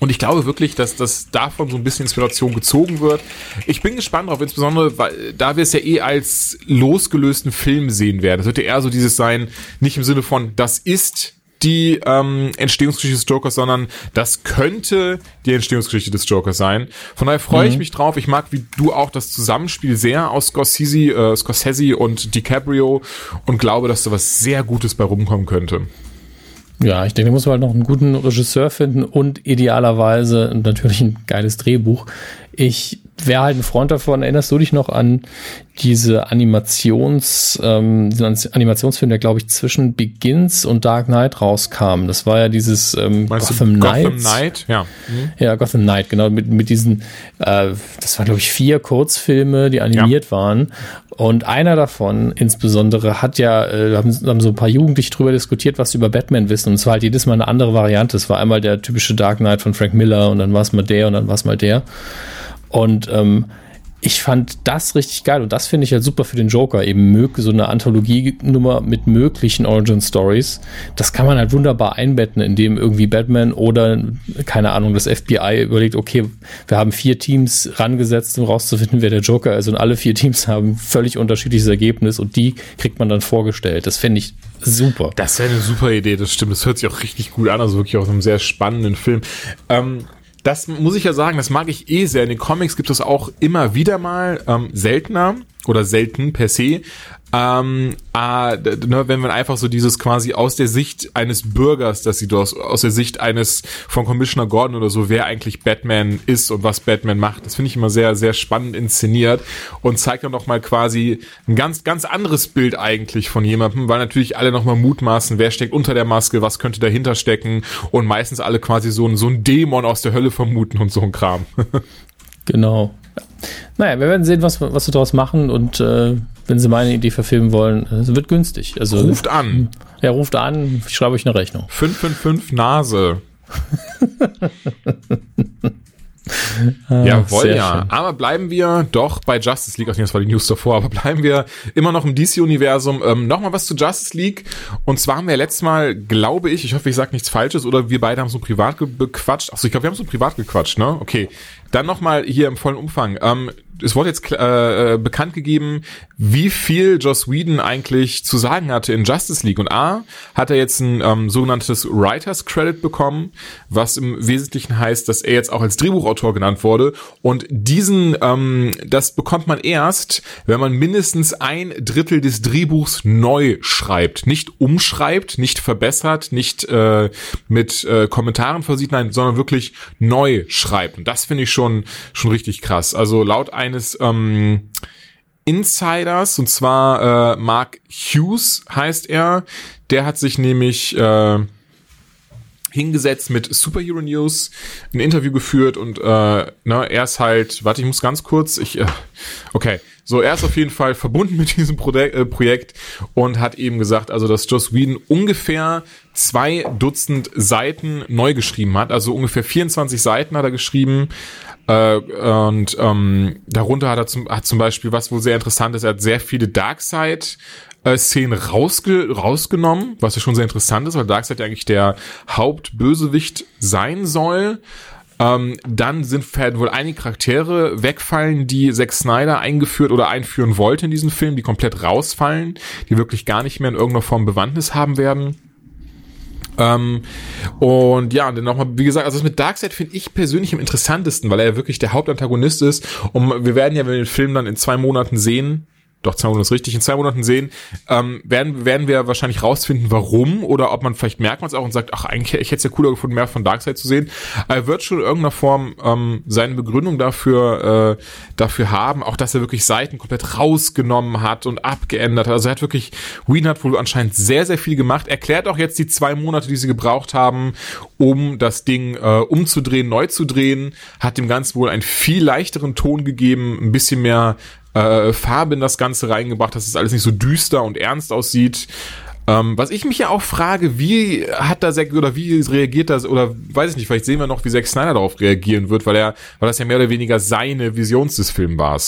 Und ich glaube wirklich, dass das davon so ein bisschen Inspiration gezogen wird. Ich bin gespannt drauf, insbesondere, weil da wir es ja eh als losgelösten Film sehen werden. Es wird ja eher so dieses sein, nicht im Sinne von, das ist die ähm, Entstehungsgeschichte des Jokers, sondern das könnte die Entstehungsgeschichte des Jokers sein. Von daher freue mhm. ich mich drauf. Ich mag wie du auch das Zusammenspiel sehr aus Scorsese, äh, Scorsese und DiCaprio und glaube, dass da was sehr Gutes bei rumkommen könnte. Ja, ich denke, da muss man halt noch einen guten Regisseur finden und idealerweise natürlich ein geiles Drehbuch. Ich wäre halt ein Freund davon. Erinnerst du dich noch an diese Animations, ähm, diesen Animationsfilm, der glaube ich zwischen Begins und Dark Knight rauskam? Das war ja dieses ähm, Gotham Knight. Gotham Knight, ja. Mhm. Ja, Gotham Knight, genau, mit, mit diesen, äh, das waren glaube ich vier Kurzfilme, die animiert ja. waren. Und einer davon insbesondere hat ja, äh, haben, haben so ein paar Jugendliche drüber diskutiert, was sie über Batman wissen. Und es war halt jedes Mal eine andere Variante. Es war einmal der typische Dark Knight von Frank Miller und dann war es mal der und dann war es mal der. Und ähm, ich fand das richtig geil und das finde ich halt super für den Joker, eben so eine Anthologienummer mit möglichen Origin Stories. Das kann man halt wunderbar einbetten, indem irgendwie Batman oder, keine Ahnung, das FBI überlegt, okay, wir haben vier Teams rangesetzt, um rauszufinden, wer der Joker ist und alle vier Teams haben völlig unterschiedliches Ergebnis und die kriegt man dann vorgestellt. Das fände ich super. Das wäre eine super Idee, das stimmt. Das hört sich auch richtig gut an, also wirklich auch einem sehr spannenden Film. Ähm, das muss ich ja sagen, das mag ich eh sehr. In den Comics gibt es auch immer wieder mal ähm, seltener oder selten per se, ähm, äh, ne, wenn man einfach so dieses quasi aus der Sicht eines Bürgers, das sieht aus, aus der Sicht eines von Commissioner Gordon oder so, wer eigentlich Batman ist und was Batman macht. Das finde ich immer sehr, sehr spannend inszeniert und zeigt dann noch mal quasi ein ganz, ganz anderes Bild eigentlich von jemandem, weil natürlich alle noch mal mutmaßen, wer steckt unter der Maske, was könnte dahinter stecken und meistens alle quasi so ein, so ein Dämon aus der Hölle vermuten und so ein Kram. genau. Naja, wir werden sehen, was, was wir daraus machen und äh, wenn Sie meine Idee verfilmen wollen, es wird günstig. Also, ruft an. Ja, ruft an, ich schreibe euch eine Rechnung. 555 Nase. Ah, Jawohl, ja. Schön. Aber bleiben wir doch bei Justice League, also das war die News davor, aber bleiben wir immer noch im DC-Universum. Ähm, Nochmal was zu Justice League. Und zwar haben wir letztes Mal, glaube ich, ich hoffe, ich sage nichts Falsches, oder wir beide haben so privat gequatscht. Achso, ich glaube, wir haben so privat gequatscht, ne? Okay. Dann nochmal hier im vollen Umfang. Ähm, es wurde jetzt äh, äh, bekannt gegeben, wie viel Joss Whedon eigentlich zu sagen hatte in Justice League. Und A, hat er jetzt ein ähm, sogenanntes Writers Credit bekommen, was im Wesentlichen heißt, dass er jetzt auch als Drehbuchautor genannt wurde. Und diesen, ähm, das bekommt man erst, wenn man mindestens ein Drittel des Drehbuchs neu schreibt. Nicht umschreibt, nicht verbessert, nicht äh, mit äh, Kommentaren versieht, nein, sondern wirklich neu schreibt. Und das finde ich schon, schon richtig krass. Also laut eines ähm, Insiders, und zwar äh, Mark Hughes heißt er. Der hat sich nämlich äh, hingesetzt mit Superhero News, ein Interview geführt und äh, ne, er ist halt, warte, ich muss ganz kurz, ich, äh, okay, so er ist auf jeden Fall verbunden mit diesem Projek äh, Projekt und hat eben gesagt, also dass Joss Whedon ungefähr zwei Dutzend Seiten neu geschrieben hat, also ungefähr 24 Seiten hat er geschrieben äh, und ähm, darunter hat er zum, hat zum Beispiel, was wohl sehr interessant ist, er hat sehr viele Darkseid äh, Szenen rausge rausgenommen, was ja schon sehr interessant ist, weil Darkseid ja eigentlich der Hauptbösewicht sein soll. Ähm, dann sind wohl einige Charaktere wegfallen, die Zack Snyder eingeführt oder einführen wollte in diesen Film, die komplett rausfallen, die wirklich gar nicht mehr in irgendeiner Form Bewandtnis haben werden. Ähm, und ja, dann nochmal, wie gesagt, also das mit Darkseid finde ich persönlich am interessantesten, weil er ja wirklich der Hauptantagonist ist. Und wir werden ja, wenn wir den Film dann in zwei Monaten sehen, doch zwei Monate ist richtig, in zwei Monaten sehen, ähm, werden, werden wir wahrscheinlich rausfinden, warum oder ob man vielleicht merkt man es auch und sagt, ach, eigentlich, ich hätte es ja cooler gefunden, mehr von Darkseid zu sehen. Er wird schon in irgendeiner Form ähm, seine Begründung dafür, äh, dafür haben, auch dass er wirklich Seiten komplett rausgenommen hat und abgeändert hat. Also er hat wirklich, Whedon hat wohl anscheinend sehr, sehr viel gemacht. Erklärt auch jetzt die zwei Monate, die sie gebraucht haben, um das Ding äh, umzudrehen, neu zu drehen, hat dem Ganzen wohl einen viel leichteren Ton gegeben, ein bisschen mehr äh, Farbe in das Ganze reingebracht, dass es alles nicht so düster und ernst aussieht. Ähm, was ich mich ja auch frage, wie hat da Zack oder wie reagiert das oder weiß ich nicht, vielleicht sehen wir noch, wie Zack Snyder darauf reagieren wird, weil er, weil das ja mehr oder weniger seine Visions des Films war.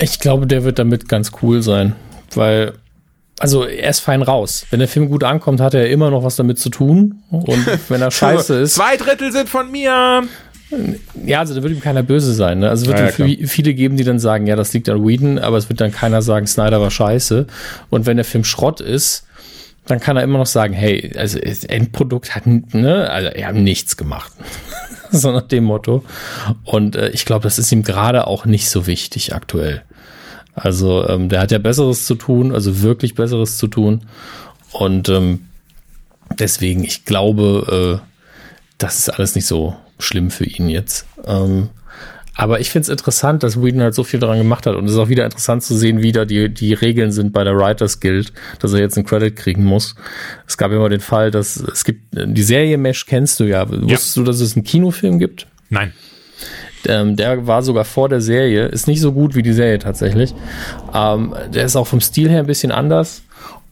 Ich glaube, der wird damit ganz cool sein, weil also er ist fein raus. Wenn der Film gut ankommt, hat er immer noch was damit zu tun. Und wenn er scheiße ist. Zwei Drittel sind von mir. Ja, also da wird ihm keiner böse sein. Ne? Also es wird ja, ja, viele geben, die dann sagen, ja, das liegt an Whedon, aber es wird dann keiner sagen, Snyder war scheiße. Und wenn der Film Schrott ist, dann kann er immer noch sagen, hey, also das Endprodukt hat, ne, also er hat nichts gemacht. so nach dem Motto. Und äh, ich glaube, das ist ihm gerade auch nicht so wichtig aktuell. Also ähm, der hat ja Besseres zu tun, also wirklich Besseres zu tun. Und ähm, deswegen, ich glaube, äh, das ist alles nicht so schlimm für ihn jetzt. Ähm, aber ich finde es interessant, dass Whedon halt so viel daran gemacht hat. Und es ist auch wieder interessant zu sehen, wie da die, die Regeln sind bei der Writers Guild, dass er jetzt einen Credit kriegen muss. Es gab immer den Fall, dass es gibt, die Serie Mesh kennst du ja. ja. Wusstest du, dass es einen Kinofilm gibt? Nein. Ähm, der war sogar vor der Serie, ist nicht so gut wie die Serie tatsächlich. Ähm, der ist auch vom Stil her ein bisschen anders.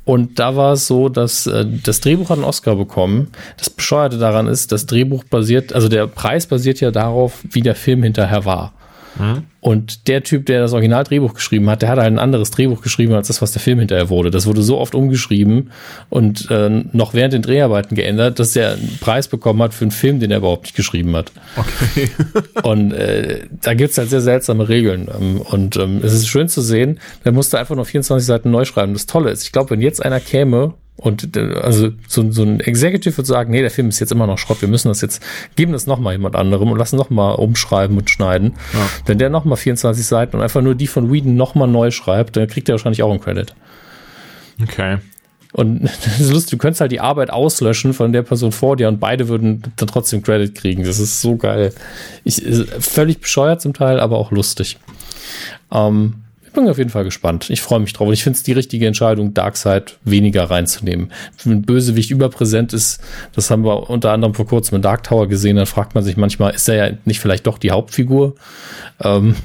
Und da war es so, dass äh, das Drehbuch hat einen Oscar bekommen. Das Bescheuerte daran ist, das Drehbuch basiert, also der Preis basiert ja darauf, wie der Film hinterher war. Mhm. Und der Typ, der das Originaldrehbuch geschrieben hat, der hat halt ein anderes Drehbuch geschrieben als das, was der Film hinterher wurde. Das wurde so oft umgeschrieben und äh, noch während den Dreharbeiten geändert, dass er einen Preis bekommen hat für einen Film, den er überhaupt nicht geschrieben hat. Okay. und äh, da gibt's halt sehr seltsame Regeln. Ähm, und ähm, es ist schön zu sehen, der musste einfach nur 24 Seiten neu schreiben. Das Tolle ist, ich glaube, wenn jetzt einer käme und äh, also so, so ein Executive würde sagen, nee, der Film ist jetzt immer noch Schrott, wir müssen das jetzt, geben das nochmal jemand anderem und lassen nochmal umschreiben und schneiden. Ja. Wenn der nochmal 24 Seiten und einfach nur die von Whedon nochmal neu schreibt, dann kriegt er wahrscheinlich auch einen Credit. Okay. Und das ist lustig, du könntest halt die Arbeit auslöschen von der Person vor dir und beide würden dann trotzdem Credit kriegen. Das ist so geil. Ich, völlig bescheuert zum Teil, aber auch lustig. Ähm, bin auf jeden Fall gespannt. Ich freue mich drauf. Und ich finde es die richtige Entscheidung, Darkseid weniger reinzunehmen. Wenn Bösewicht überpräsent ist, das haben wir unter anderem vor kurzem in Dark Tower gesehen, dann fragt man sich manchmal, ist er ja nicht vielleicht doch die Hauptfigur? Ähm,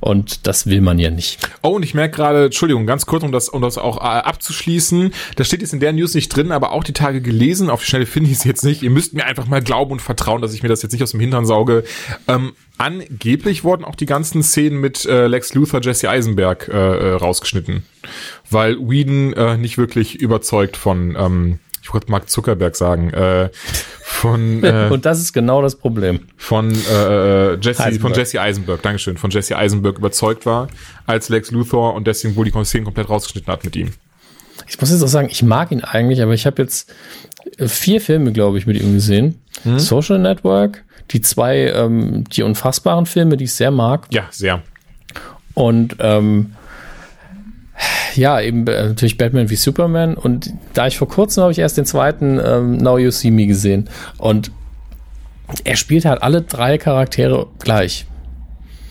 und das will man ja nicht. Oh, und ich merke gerade, Entschuldigung, ganz kurz, um das, um das auch äh, abzuschließen. Das steht jetzt in der News nicht drin, aber auch die Tage gelesen. Auf die Schnelle finde ich es jetzt nicht. Ihr müsst mir einfach mal glauben und vertrauen, dass ich mir das jetzt nicht aus dem Hintern sauge. Ähm, angeblich wurden auch die ganzen Szenen mit äh, Lex Luthor, Jesse Eisenberg äh, äh, rausgeschnitten. Weil Whedon äh, nicht wirklich überzeugt von, ähm, ich wollte Mark Zuckerberg sagen, äh, von äh, und das ist genau das Problem von äh, äh Jesse Eisenberg. von Jesse Eisenberg Dankeschön von Jesse Eisenberg überzeugt war als Lex Luthor und deswegen wohl die Szenen komplett rausgeschnitten hat mit ihm. Ich muss jetzt auch sagen, ich mag ihn eigentlich, aber ich habe jetzt vier Filme, glaube ich, mit ihm gesehen. Hm? Social Network, die zwei, ähm, die unfassbaren Filme, die ich sehr mag. Ja, sehr. Und ähm, ja, eben äh, natürlich Batman wie Superman. Und da ich vor kurzem habe ich erst den zweiten ähm, Now You See Me gesehen. Und er spielt halt alle drei Charaktere gleich.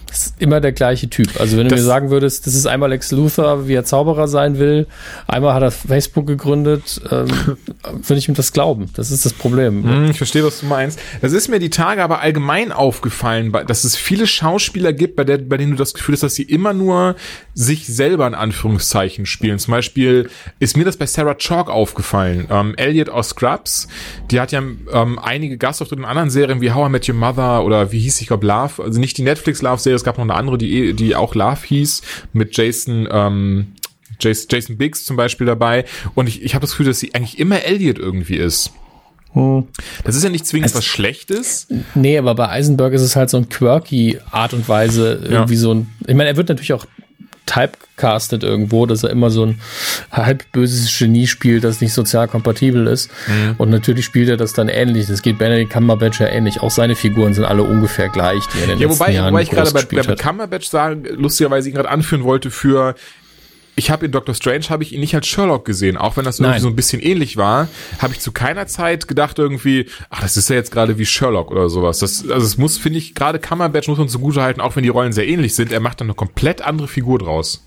Das ist immer der gleiche Typ. Also wenn du Das- mir sagen würdest, das ist einmal Lex Luthor, wie er Zauberer sein will, einmal hat er Facebook gegründet, ähm, würde ich ihm das glauben. Das ist das Problem. Hm, Ich verstehe, was du meinst. Das ist mir die Tage aber allgemein aufgefallen, dass es viele Schauspieler gibt, bei, der, bei denen du das Gefühl hast, dass sie immer nur sich selber in Anführungszeichen spielen. Zum Beispiel ist mir das bei Sarah Chalk aufgefallen. Ähm, Elliot aus Scrubs, die hat ja ähm, einige Gastauftritte in anderen Serien wie How I Met Your Mother oder wie hieß ich glaube Love, also nicht die Netflix Love-Serie, es gab noch eine andere, die, die auch Love hieß, mit Jason, ähm, Jason, Jason Biggs zum Beispiel dabei. Und ich, ich habe das Gefühl, dass sie eigentlich immer Elliot irgendwie ist. Das ist ja nicht zwingend was Schlechtes. Nee, aber bei Eisenberg ist es halt so ein quirky Art und Weise, irgendwie so ein, ich meine, er wird natürlich auch typecastet irgendwo, dass er immer so ein halb böses Genie spielt, das nicht sozial kompatibel ist. Und natürlich spielt er das dann ähnlich. Das geht Benedict Cumberbatch ja ähnlich. Auch seine Figuren sind alle ungefähr gleich, die er in den Ja, letzten wobei, Jahren wobei ich gerade bei, bei. Cumberbatch sagen, lustigerweise ihn gerade anführen wollte für ich habe in Doctor Strange habe ich ihn nicht als Sherlock gesehen, auch wenn das irgendwie Nein. so ein bisschen ähnlich war, habe ich zu keiner Zeit gedacht irgendwie, ach, das ist ja jetzt gerade wie Sherlock oder sowas. Das also es muss finde ich gerade Cumberbatch muss man zugute halten, auch wenn die Rollen sehr ähnlich sind, er macht dann eine komplett andere Figur draus.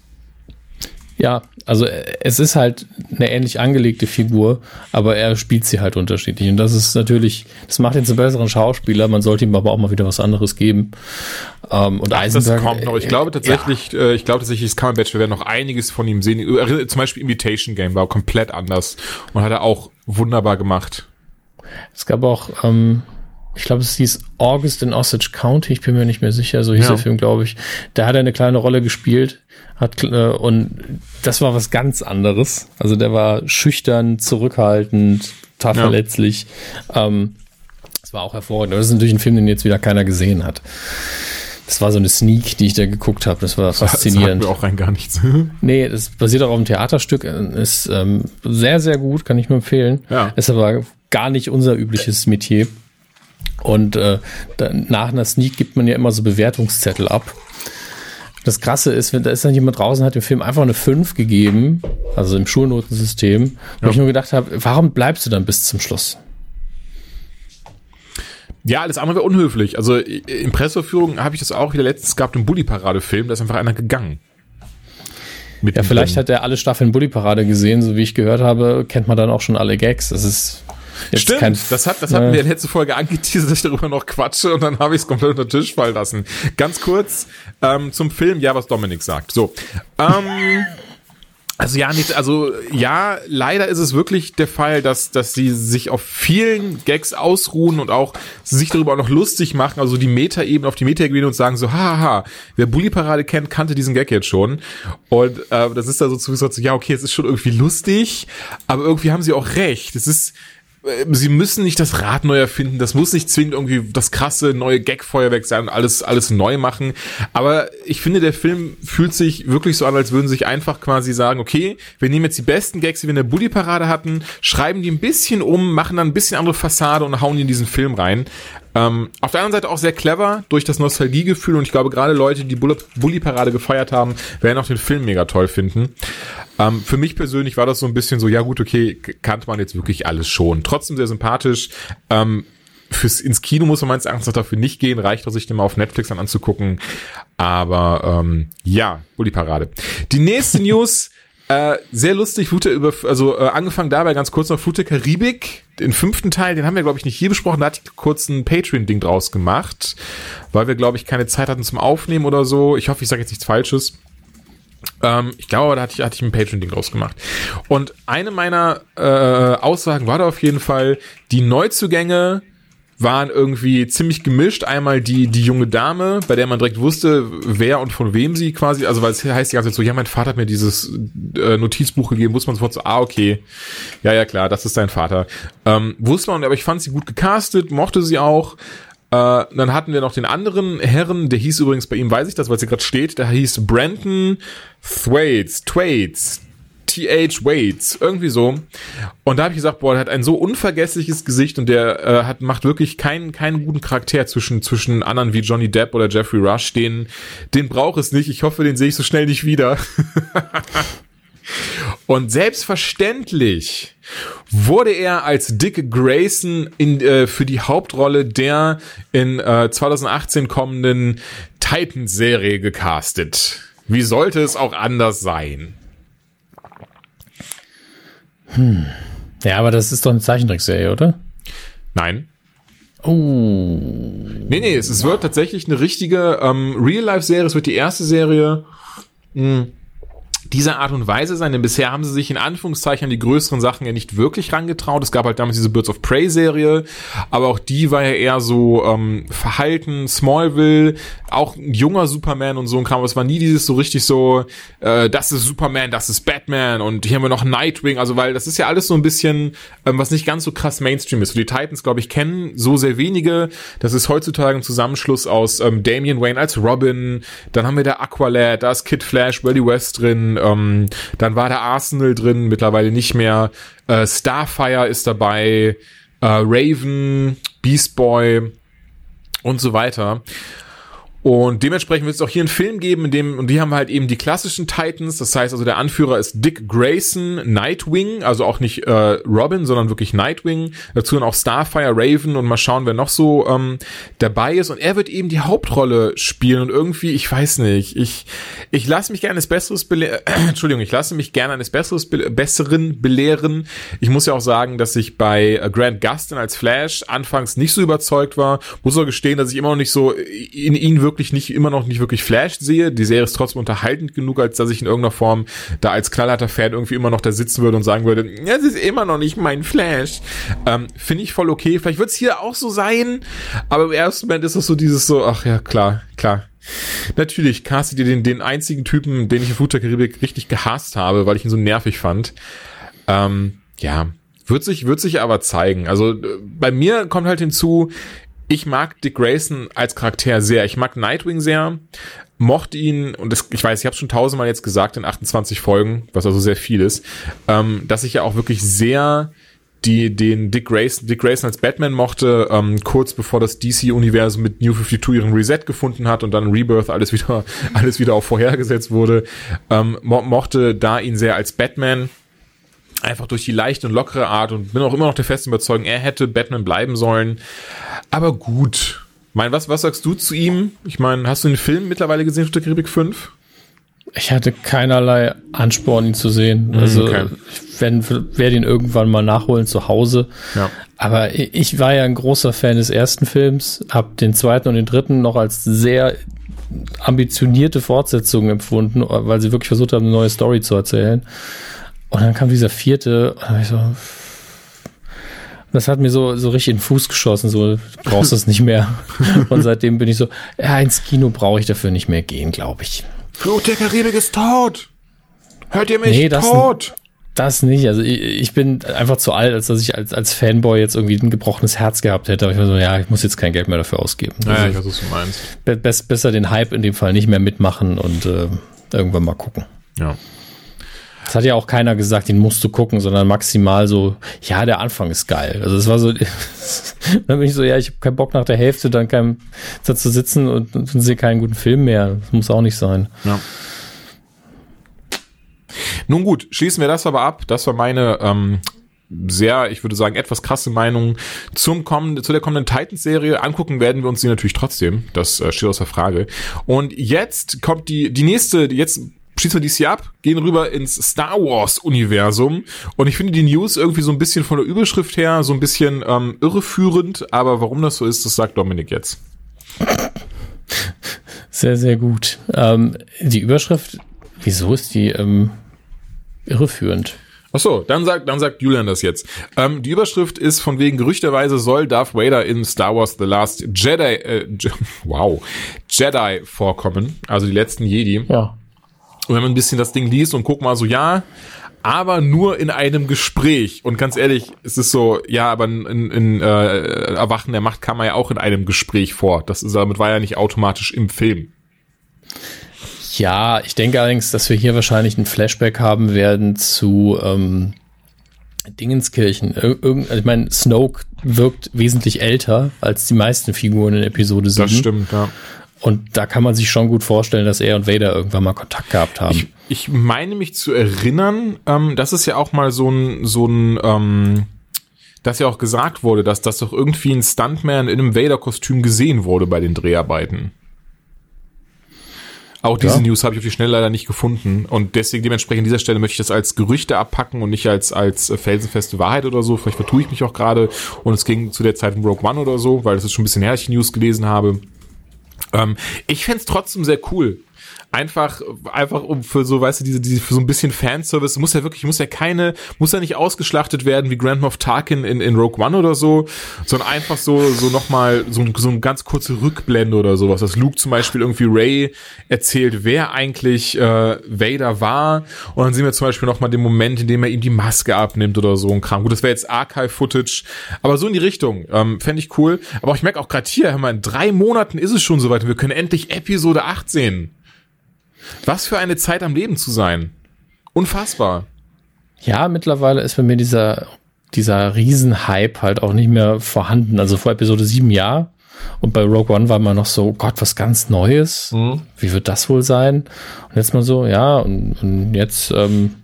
Ja, also äh, es ist halt eine ähnlich angelegte Figur, aber er spielt sie halt unterschiedlich. Und das ist natürlich, das macht ihn zum besseren Schauspieler. Man sollte ihm aber auch mal wieder was anderes geben. Ähm, und Das Eisenberg. kommt noch. Ich glaube tatsächlich, äh, ich glaube tatsächlich, das Cumberbatch, wir werden noch einiges von ihm sehen. Äh, Zum Beispiel Imitation Game war komplett anders und hat er auch wunderbar gemacht. Es gab auch, ähm, ich glaube, es hieß August in Osage County, ich bin mir nicht mehr sicher, so hieß Ja. der Film, glaube ich. Da hat er eine kleine Rolle gespielt, hat äh, und das war was ganz anderes. Also der war schüchtern, zurückhaltend, total Ja. verletzlich. Ähm, das war auch hervorragend. Aber Das ist natürlich ein Film, den jetzt wieder keiner gesehen hat. Das war so eine Sneak, die ich da geguckt habe. Das war Das sagt faszinierend. mir auch rein gar nichts. Nee, das basiert auch auf einem Theaterstück, ist ähm, sehr, sehr gut, kann ich nur empfehlen. Ja. Ist aber gar nicht unser übliches Metier. Und äh, nach einer Sneak gibt man ja immer so Bewertungszettel ab. Das Krasse ist, wenn da ist dann jemand draußen, hat dem Film einfach eine 5 gegeben, also im Schulnotensystem, wo Ja. ich nur gedacht habe, warum bleibst du dann bis zum Schluss? Ja, alles andere wäre unhöflich. Also in Presseführung habe ich das auch wieder letztens gehabt im Bully-Parade-Film, da ist einfach einer gegangen. Ja, vielleicht hat er alle Staffeln Bully Parade gesehen, so wie ich gehört habe, kennt man dann auch schon alle Gags. Das ist jetzt Stimmt, kein das, hat, das hatten Ne. wir in der letzten Folge angeteasert, dass ich darüber noch quatsche und dann habe ich es komplett unter den Tisch fallen lassen. Ganz kurz ähm, zum Film, ja, was Dominik sagt. So, ähm, also ja, nicht, also ja, leider ist es wirklich der Fall, dass, dass sie sich auf vielen Gags ausruhen und auch sich darüber auch noch lustig machen, also die Meta-Ebene auf die Meta-Ebene und sagen so, haha, wer Bully-Parade kennt, kannte diesen Gag jetzt schon. Und äh, das ist da so zu so, ja, okay, es ist schon irgendwie lustig, aber irgendwie haben sie auch recht. Es ist, äh, sie müssen nicht das Rad neu erfinden, das muss nicht zwingend irgendwie das krasse neue Gag-Feuerwerk sein und alles, alles neu machen. Aber ich finde, der Film fühlt sich wirklich so an, als würden sie sich einfach quasi sagen, okay, wir nehmen jetzt die besten Gags, die wir in der Bully-Parade hatten, schreiben die ein bisschen um, machen dann ein bisschen andere Fassade und hauen die in diesen Film rein. Ähm, auf der anderen Seite auch sehr clever durch das Nostalgiegefühl und ich glaube gerade Leute, die Bull- Bully-Parade gefeiert haben, werden auch den Film mega toll finden. Ähm, für mich persönlich war das so ein bisschen so, ja gut, okay, kannte man jetzt wirklich alles schon. Trotzdem sehr sympathisch. Ähm, fürs ins Kino muss man meines Erachtens noch dafür nicht gehen, reicht auch sich den mal auf Netflix dann anzugucken. Aber ähm, ja, Bulli-Parade. Die nächste News, äh, sehr lustig, Flut der über, also äh, angefangen dabei ganz kurz noch Flut der Karibik, den fünften Teil, den haben wir glaube ich nicht hier besprochen, da hatte ich kurz ein Patreon-Ding draus gemacht, weil wir glaube ich keine Zeit hatten zum Aufnehmen oder so. Ich hoffe, ich sage jetzt nichts Falsches. Ähm, ich glaube, da hatte ich, hatte ich ein Patreon-Ding draus gemacht. Und eine meiner äh, Aussagen war da auf jeden Fall, die Neuzugänge waren irgendwie ziemlich gemischt. Einmal die, die junge Dame, bei der man direkt wusste, wer und von wem sie quasi, also weil es heißt die ganze Zeit so, ja, mein Vater hat mir dieses äh, Notizbuch gegeben, wusste man sofort so, ah, okay, ja, ja, klar, das ist dein Vater. Ähm, wusste man, aber ich fand sie gut gecastet, mochte sie auch. Äh, dann hatten wir noch den anderen Herren, der hieß übrigens bei ihm, weiß ich das, weil es hier gerade steht, der hieß Brandon Thwaites, Thwaites, T.H. Waits, irgendwie so. Und da habe ich gesagt, boah, der hat ein so unvergessliches Gesicht und der äh, hat macht wirklich keinen keinen guten Charakter zwischen zwischen anderen wie Johnny Depp oder Jeffrey Rush. Den den braucht es nicht. Ich hoffe, den sehe ich so schnell nicht wieder. und selbstverständlich wurde er als Dick Grayson in, äh, für die Hauptrolle der in äh, 2018 kommenden Titan-Serie gecastet. Wie sollte es auch anders sein? Hm. Ja, aber das ist doch eine Zeichentrickserie, oder? Nein. Oh. Nee, nee, es, es wird tatsächlich eine richtige ähm, Real-Life-Serie. Es wird die erste Serie. Mh, hm, dieser Art und Weise sein, denn bisher haben sie sich in Anführungszeichen an die größeren Sachen ja nicht wirklich rangetraut. Es gab halt damals diese Birds of Prey Serie, aber auch die war ja eher so ähm, verhalten, Smallville, auch ein junger Superman und so ein Kram. Es war nie dieses so richtig so, äh, das ist Superman, das ist Batman und hier haben wir noch Nightwing, also weil das ist ja alles so ein bisschen, ähm, was nicht ganz so krass Mainstream ist. So die Titans, glaube ich, kennen so sehr wenige. Das ist heutzutage ein Zusammenschluss aus ähm, Damian Wayne als Robin, dann haben wir da Aqualad, da ist Kid Flash, Wally West drin, ähm, dann war der Arsenal drin, mittlerweile nicht mehr. Äh, Starfire ist dabei, äh, Raven, Beast Boy und so weiter. Und dementsprechend wird es auch hier einen Film geben, in dem, und die haben halt eben die klassischen Titans, das heißt also der Anführer ist Dick Grayson, Nightwing, also auch nicht äh, Robin, sondern wirklich Nightwing, dazu dann auch Starfire, Raven und mal schauen, wer noch so ähm, dabei ist. Und er wird eben die Hauptrolle spielen und irgendwie, ich weiß nicht, ich, ich lasse mich gerne eines Besseres belehren, Entschuldigung, ich lasse mich gerne eines Besseres be Besseren belehren. Ich muss ja auch sagen, dass ich bei äh, Grant Gustin als Flash anfangs nicht so überzeugt war, muss auch gestehen, dass ich immer noch nicht so in ihn wirklich nicht, immer noch nicht wirklich Flash sehe. Die Serie ist trotzdem unterhaltend genug, als dass ich in irgendeiner Form da als knallharter Fan irgendwie immer noch da sitzen würde und sagen würde, ja, es ist immer noch nicht mein Flash. Ähm, Finde ich voll okay. Vielleicht wird es hier auch so sein, aber im ersten Moment ist es so dieses so, ach ja, klar, klar. Natürlich castet ihr den, den einzigen Typen, den ich in der Karibik richtig gehasst habe, weil ich ihn so nervig fand. Ähm, ja, wird sich, wird sich aber zeigen. Also äh, bei mir kommt halt hinzu, ich mag Dick Grayson als Charakter sehr. Ich mag Nightwing sehr, mochte ihn, und das, ich weiß, ich habe schon tausendmal jetzt gesagt in 28 Folgen, was also sehr viel ist, ähm, dass ich ja auch wirklich sehr die den Dick Grayson, Dick Grayson als Batman mochte, ähm, kurz bevor das DC-Universum mit New 52 ihren Reset gefunden hat und dann Rebirth alles wieder, alles wieder auf vorhergesetzt wurde, ähm, mo mochte da ihn sehr als Batman Einfach durch die leichte und lockere Art und bin auch immer noch der festen Überzeugung, er hätte Batman bleiben sollen. Aber gut. Mein, was, was sagst du zu ihm? Ich meine, hast du den Film mittlerweile gesehen, Stück Karibik 5? Ich hatte keinerlei Ansporn, ihn zu sehen. Mhm, also okay. ich werde werd ihn irgendwann mal nachholen zu Hause. Ja. Aber ich war ja ein großer Fan des ersten Films, habe den zweiten und den dritten noch als sehr ambitionierte Fortsetzung empfunden, weil sie wirklich versucht haben, eine neue Story zu erzählen. Und dann kam dieser vierte, und ich so, das hat mir so, so richtig in den Fuß geschossen, so, du brauchst das nicht mehr. Und seitdem bin ich so, ja, ins Kino brauche ich dafür nicht mehr gehen, glaube ich. Flut der Karibik ist tot! Hört ihr mich? Nee, das, tot! Das nicht. Also ich, ich bin einfach zu alt, als dass ich als, als Fanboy jetzt irgendwie ein gebrochenes Herz gehabt hätte. Aber ich war so, ja, ich muss jetzt kein Geld mehr dafür ausgeben. Naja, also, ich weiß, was du meinst. Be besser den Hype in dem Fall nicht mehr mitmachen und äh, irgendwann mal gucken. Ja. Das hat ja auch keiner gesagt, den musst du gucken, sondern maximal so, ja, der Anfang ist geil. Also es war so, dann bin ich so, ja, ich habe keinen Bock nach der Hälfte dann kein, da zu sitzen und, und sehe keinen guten Film mehr. Das muss auch nicht sein. Ja. Nun gut, schließen wir das aber ab. Das war meine ähm, sehr, ich würde sagen, etwas krasse Meinung zum kommenden, zu der kommenden Titans-Serie. Angucken werden wir uns die natürlich trotzdem. Das äh, steht außer Frage. Und jetzt kommt die, die nächste, jetzt schließen wir dies hier ab, gehen rüber ins Star Wars Universum und ich finde die News irgendwie so ein bisschen von der Überschrift her so ein bisschen ähm, irreführend, aber warum das so ist, das sagt Dominik jetzt. Sehr, sehr gut. Ähm, die Überschrift, wieso ist die ähm, irreführend? Ach so, dann sagt, dann sagt Julian das jetzt. Ähm, die Überschrift ist von wegen gerüchterweise soll Darth Vader in Star Wars The Last Jedi, äh, wow, Jedi vorkommen, also die letzten Jedi. Ja. Und wenn man ein bisschen das Ding liest und guckt mal so, ja, aber nur in einem Gespräch. Und ganz ehrlich, es ist so, ja, aber in, in äh, Erwachen der Macht kam er ja auch in einem Gespräch vor. Das ist, damit war ja nicht automatisch im Film. Ja, ich denke allerdings, dass wir hier wahrscheinlich ein Flashback haben werden zu ähm, Dingenskirchen. Irgend, also ich meine, Snoke wirkt wesentlich älter als die meisten Figuren in Episode 7. Das stimmt, ja. Und da kann man sich schon gut vorstellen, dass er und Vader irgendwann mal Kontakt gehabt haben. Ich, ich meine mich zu erinnern, ähm, das ist ja auch mal so ein, so ein, ähm, dass ja auch gesagt wurde, dass das doch irgendwie ein Stuntman in einem Vader-Kostüm gesehen wurde bei den Dreharbeiten. Auch diese ja. News habe ich auf die Schnelle leider nicht gefunden und deswegen dementsprechend an dieser Stelle möchte ich das als Gerüchte abpacken und nicht als als felsenfeste Wahrheit oder so. Vielleicht vertue ich mich auch gerade und es ging zu der Zeit um Rogue One oder so, weil das ist schon ein bisschen her, ich News gelesen habe. Ähm, ich fände trotzdem sehr cool, einfach, einfach um für so, weißt du, diese, diese, für so ein bisschen Fanservice, muss ja wirklich, muss ja keine, muss ja nicht ausgeschlachtet werden wie Grand Moff Tarkin in, in Rogue One oder so, sondern einfach so, so nochmal, so, so ein ganz kurze Rückblende oder sowas, dass Luke zum Beispiel irgendwie Ray erzählt, wer eigentlich äh, Vader war und dann sehen wir zum Beispiel nochmal den Moment, in dem er ihm die Maske abnimmt oder so ein Kram. Gut, das wäre jetzt Archive-Footage, aber so in die Richtung, ähm, fände ich cool. Aber ich merke auch gerade hier, hör mal, in drei Monaten ist es schon soweit und wir können endlich Episode 8 sehen. Was für eine Zeit am Leben zu sein. Unfassbar. Ja, mittlerweile ist bei mir dieser, dieser Riesenhype halt auch nicht mehr vorhanden. Also vor Episode 7 ja. Und bei Rogue One war man noch so, Gott, was ganz Neues. Mhm. Wie wird das wohl sein? Und jetzt mal so, ja, und, und jetzt, ähm,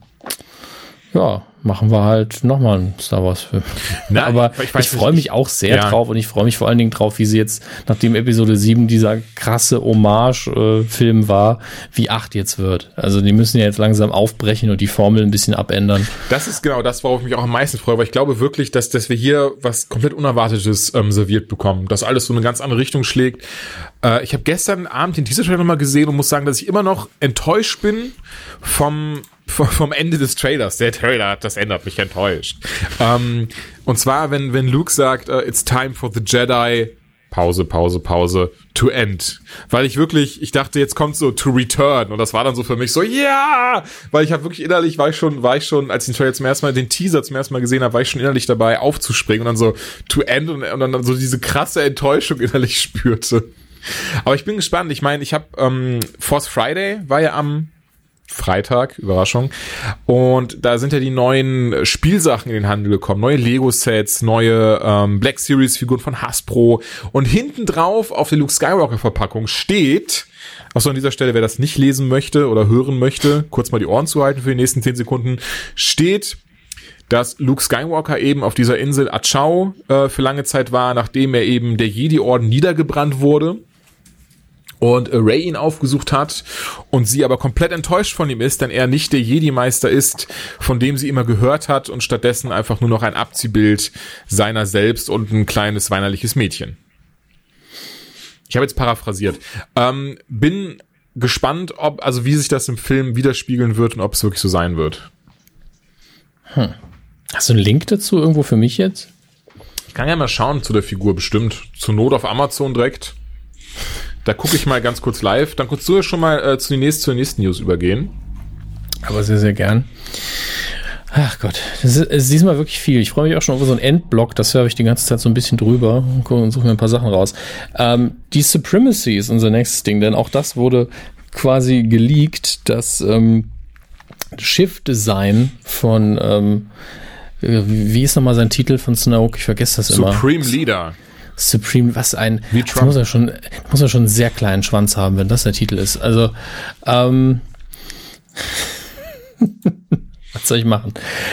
ja, machen wir halt nochmal einen Star Wars-Film. Aber ich, ich freue mich auch sehr ja. drauf und ich freue mich vor allen Dingen drauf, wie sie jetzt, nachdem Episode 7 dieser krasse Hommage-Film äh, war, wie 8 jetzt wird. Also die müssen ja jetzt langsam aufbrechen und die Formel ein bisschen abändern. Das ist genau das, worauf ich mich auch am meisten freue, weil ich glaube wirklich, dass, dass wir hier was komplett Unerwartetes ähm, serviert bekommen, dass alles so eine ganz andere Richtung schlägt. Äh, ich habe gestern Abend den Teaser-Trailer nochmal gesehen und muss sagen, dass ich immer noch enttäuscht bin vom vom Ende des Trailers. Der Trailer, das ändert mich enttäuscht. ähm, und zwar, wenn, wenn Luke sagt, uh, it's time for the Jedi, Pause, Pause, Pause, to end. Weil ich wirklich, ich dachte, jetzt kommt so to return. Und das war dann so für mich so, ja! Weil ich habe wirklich innerlich, war ich schon, war ich schon, als ich den Trailer zum ersten Mal, den Teaser zum ersten Mal gesehen habe, war ich schon innerlich dabei, aufzuspringen und dann so to end und, und dann so diese krasse Enttäuschung innerlich spürte. Aber ich bin gespannt. Ich meine, ich habe ähm, Force Friday war ja am Freitag, Überraschung. Und da sind ja die neuen Spielsachen in den Handel gekommen. Neue Lego-Sets, neue ähm, Black Series-Figuren von Hasbro. Und hinten drauf auf der Luke Skywalker-Verpackung steht, Achso, an dieser Stelle, wer das nicht lesen möchte oder hören möchte, kurz mal die Ohren zuhalten für die nächsten zehn Sekunden, steht, dass Luke Skywalker eben auf dieser Insel Achau äh, für lange Zeit war, nachdem er eben der Jedi-Orden niedergebrannt wurde und Ray ihn aufgesucht hat und sie aber komplett enttäuscht von ihm ist, denn er nicht der Jedi-Meister ist, von dem sie immer gehört hat und stattdessen einfach nur noch ein Abziehbild seiner selbst und ein kleines weinerliches Mädchen. Ich habe jetzt paraphrasiert. Ähm, bin gespannt, ob, also wie sich das im Film widerspiegeln wird und ob es wirklich so sein wird. Hm. Hast du einen Link dazu irgendwo für mich jetzt? Ich kann ja mal schauen zu der Figur bestimmt. Zur Not auf Amazon direkt. Da gucke ich mal ganz kurz live. Dann kannst du ja schon mal äh, zu den nächsten, zur nächsten News übergehen. Aber sehr, sehr gern. Ach Gott, das ist, ist diesmal wirklich viel. Ich freue mich auch schon auf so einen Endblock, das höre ich die ganze Zeit so ein bisschen drüber und, und suche mir ein paar Sachen raus. Ähm, die Supremacy ist unser nächstes Ding, denn auch das wurde quasi geleakt, das ähm, Schiffdesign von, ähm, wie ist nochmal sein Titel von Snoke? Ich vergesse das Supreme immer. Supreme Leader. Supreme, was ein, Wie Trump. muss er schon, muss er schon einen sehr kleinen Schwanz haben, wenn das der Titel ist. Also, ähm, was soll ich machen?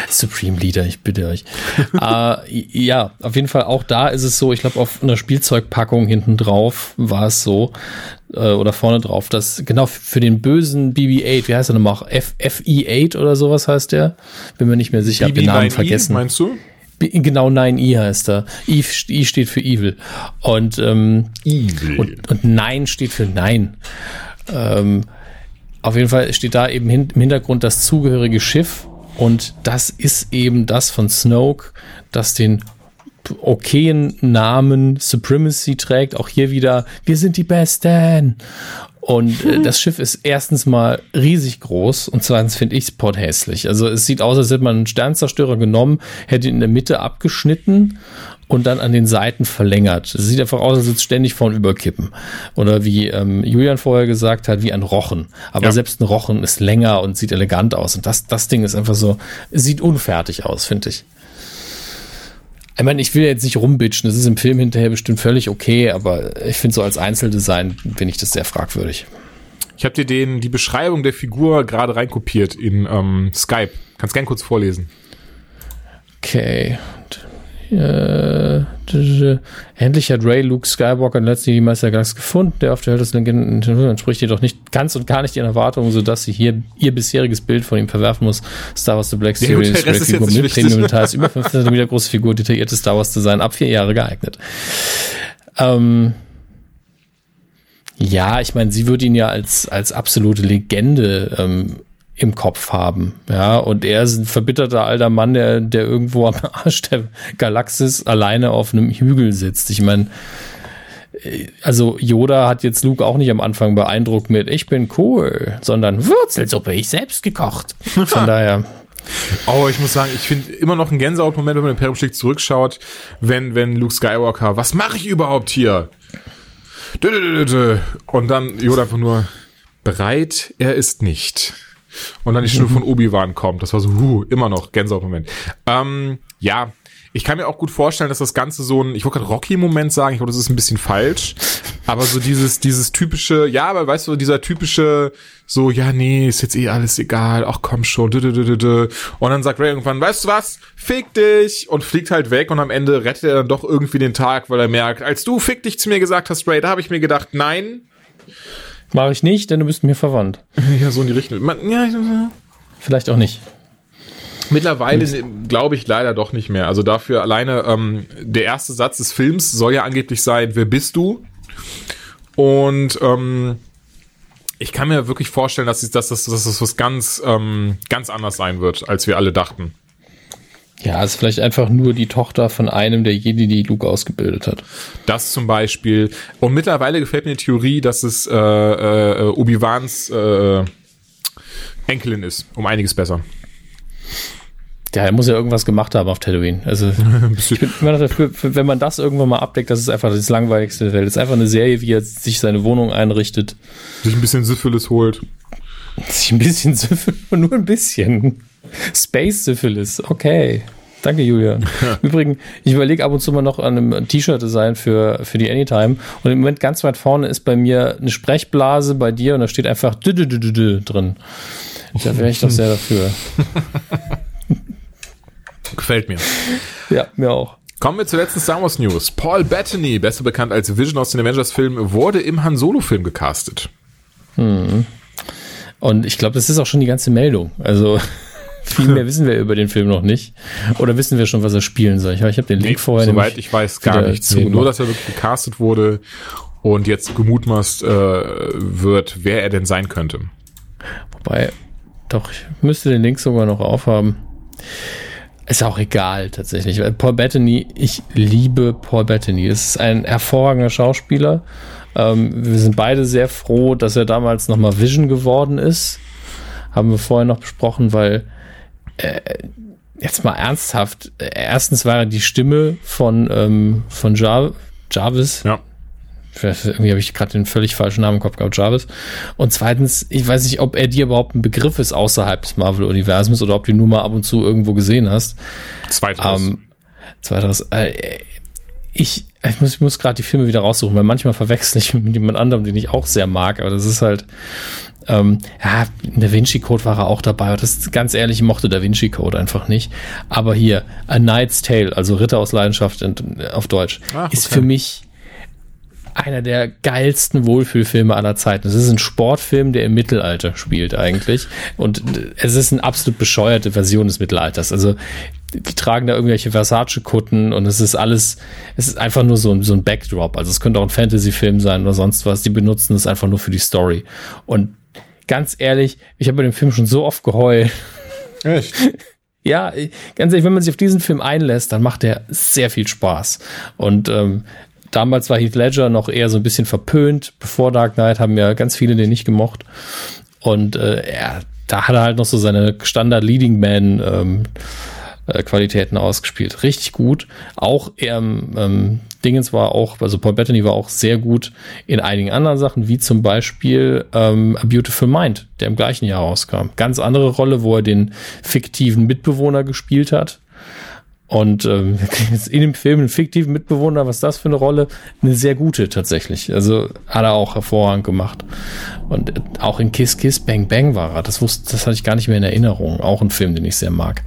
Supreme Leader, ich bitte euch. äh, ja, auf jeden Fall auch da ist es so, ich glaube, auf einer Spielzeugpackung hinten drauf war es so, äh, oder vorne drauf, dass genau für den bösen BB-8, wie heißt er nochmal? FE8 oder sowas heißt der? Bin mir nicht mehr sicher, hab den Namen vergessen. Meinst du? Genau, 9i heißt er. I, I steht für Evil. Und, ähm, Evil. Und, und Nein steht für Nein. Ähm, auf jeden Fall steht da eben hin, im Hintergrund das zugehörige Schiff. Und das ist eben das von Snoke, das den okayen Namen Supremacy trägt. Auch hier wieder, wir sind die Besten. Und äh, das Schiff ist erstens mal riesig groß und zweitens finde ich es hässlich. Also es sieht aus, als hätte man einen Sternzerstörer genommen, hätte ihn in der Mitte abgeschnitten und dann an den Seiten verlängert. Es sieht einfach aus, als würde es ständig vorn überkippen. Oder wie ähm, Julian vorher gesagt hat, wie ein Rochen. Aber ja. selbst ein Rochen ist länger und sieht elegant aus. Und das, das Ding ist einfach so, sieht unfertig aus, finde ich. Ich meine, ich will jetzt nicht rumbitchen, das ist im Film hinterher bestimmt völlig okay, aber ich finde so als Einzeldesign finde ich das sehr fragwürdig. Ich habe dir den die Beschreibung der Figur gerade reinkopiert in ähm, Skype. Kannst gern kurz vorlesen. Okay. Äh, endlich hat Ray Luke Skywalker letztlich die Meister Galaxie gefunden, der auf der Hölle des Legenden entspricht jedoch nicht ganz und gar nicht ihren Erwartungen, sodass sie hier ihr bisheriges Bild von ihm verwerfen muss. Star Wars The Black Series, ja, Figur mit Premium Details, über 15 cm große Figur, detailliertes Star Wars Design, ab vier Jahre geeignet. Ähm, ja, ich meine, sie würde ihn ja als, als absolute Legende ähm, im Kopf haben. Ja, und er ist ein verbitterter alter Mann, der, der irgendwo am Arsch der Galaxis alleine auf einem Hügel sitzt. Ich meine, äh, also Yoda hat jetzt Luke auch nicht am Anfang beeindruckt mit Ich bin cool, sondern Wurzelsuppe, ich selbst gekocht. Von daher. Oh, ich muss sagen, ich finde immer noch ein Gänsehautmoment, wenn man den Imperium zurückschaut, wenn, wenn Luke Skywalker, was mache ich überhaupt hier? Und dann Yoda einfach nur bereit, er ist nicht. Und dann die Stimme von Obi-Wan kommt. Das war so, huh, immer noch Gänsehaut-Moment. Ähm, ja, ich kann mir auch gut vorstellen, dass das Ganze so ein, ich wollte gerade Rocky-Moment sagen, ich glaube, das ist ein bisschen falsch. Aber so dieses, dieses typische, ja, aber weißt du, dieser typische, so, ja, nee, ist jetzt eh alles egal, ach komm schon, und dann sagt Ray irgendwann, weißt du was, fick dich, und fliegt halt weg und am Ende rettet er dann doch irgendwie den Tag, weil er merkt, als du fick dich zu mir gesagt hast, Ray, da habe ich mir gedacht, nein, Mache ich nicht, denn du bist mir verwandt. Ja, so in die Richtung. Man, ja, Vielleicht auch nicht. Mittlerweile glaube ich leider doch nicht mehr. Also dafür alleine ähm, der erste Satz des Films soll ja angeblich sein, wer bist du? Und ähm, ich kann mir wirklich vorstellen, dass, dass, dass, dass das was ganz, ähm, ganz anders sein wird, als wir alle dachten. Ja, ist vielleicht einfach nur die Tochter von einem der Jedi, die Luke ausgebildet hat. Das zum Beispiel. Und mittlerweile gefällt mir die Theorie, dass es äh, äh, Obi-Wans äh, Enkelin ist. Um einiges besser. Ja, er muss ja irgendwas gemacht haben auf Tatooine. Also ich bin immer dafür, wenn man das irgendwann mal abdeckt, das ist einfach das Langweiligste der Welt. Das ist einfach eine Serie, wie er sich seine Wohnung einrichtet. Sich ein bisschen Syphilis holt. Sich ein bisschen Syphilis, nur ein bisschen. Space Syphilis, okay. Danke, Julian. Übrigens, ich überlege ab und zu mal noch an einem T-Shirt-Design für, für die Anytime. Und im Moment ganz weit vorne ist bei mir eine Sprechblase bei dir und da steht einfach dü -dü -dü drin. Da wäre ich doch sehr dafür. Gefällt mir. Ja, mir auch. Kommen wir zur letzten Star Wars News. Paul Bettany, besser bekannt als Vision aus den Avengers-Filmen, wurde im Han Solo-Film gecastet. Hm. Und ich glaube, das ist auch schon die ganze Meldung. Also viel mehr wissen wir über den Film noch nicht. Oder wissen wir schon, was er spielen soll? Ich, habe den Link nee, vorher Soweit ich weiß, gar nichts. Nur, dass er wirklich gecastet wurde und jetzt gemutmaßt äh, wird, wer er denn sein könnte. Wobei, doch, ich müsste den Link sogar noch aufhaben. Ist auch egal tatsächlich. Paul Bettany, ich liebe Paul Bettany. Es ist ein hervorragender Schauspieler. Ähm, wir sind beide sehr froh, dass er damals nochmal Vision geworden ist. Haben wir vorher noch besprochen, weil äh, jetzt mal ernsthaft, erstens war er die Stimme von, ähm, von Jar Jarvis. Ja. Irgendwie habe ich gerade den völlig falschen Namen im Kopf gehabt, Jarvis. Und zweitens, ich weiß nicht, ob er dir überhaupt ein Begriff ist außerhalb des Marvel-Universums oder ob du ihn nur mal ab und zu irgendwo gesehen hast. Zweiteres. Ähm, zweiteres. Äh, ich, ich muss, ich muss gerade die Filme wieder raussuchen, weil manchmal verwechsel ich mit jemand anderem, den ich auch sehr mag, aber das ist halt, ähm, ja, Da Vinci Code war er auch dabei. Das ist ganz ehrlich, ich mochte Da Vinci Code einfach nicht. Aber hier, A Knight's Tale, also Ritter aus Leidenschaft in, auf Deutsch, Ach, okay. ist für mich einer der geilsten Wohlfühlfilme aller Zeiten. Es ist ein Sportfilm, der im Mittelalter spielt eigentlich. Und es ist eine absolut bescheuerte Version des Mittelalters. Also die tragen da irgendwelche Versace-Kutten und es ist alles, es ist einfach nur so ein, so ein Backdrop. Also es könnte auch ein Fantasy-Film sein oder sonst was. Die benutzen es einfach nur für die Story. Und ganz ehrlich, ich habe bei dem Film schon so oft geheult. Echt? Ja, ganz ehrlich, wenn man sich auf diesen Film einlässt, dann macht er sehr viel Spaß. Und ähm, damals war Heath Ledger noch eher so ein bisschen verpönt. Bevor Dark Knight haben ja ganz viele den nicht gemocht. Und äh, er, da hat er halt noch so seine Standard Leading Man ähm, äh, Qualitäten ausgespielt. Richtig gut. Auch ähm, ähm, Dingens war auch, also Paul Bettany war auch sehr gut in einigen anderen Sachen, wie zum Beispiel ähm, A Beautiful Mind, der im gleichen Jahr rauskam. Ganz andere Rolle, wo er den fiktiven Mitbewohner gespielt hat. Und ähm, in dem Film einen fiktiven Mitbewohner, was das für eine Rolle? Eine sehr gute tatsächlich. Also hat er auch hervorragend gemacht. Und äh, auch in Kiss Kiss Bang Bang war er. Das wusste, das hatte ich gar nicht mehr in Erinnerung. Auch ein Film, den ich sehr mag.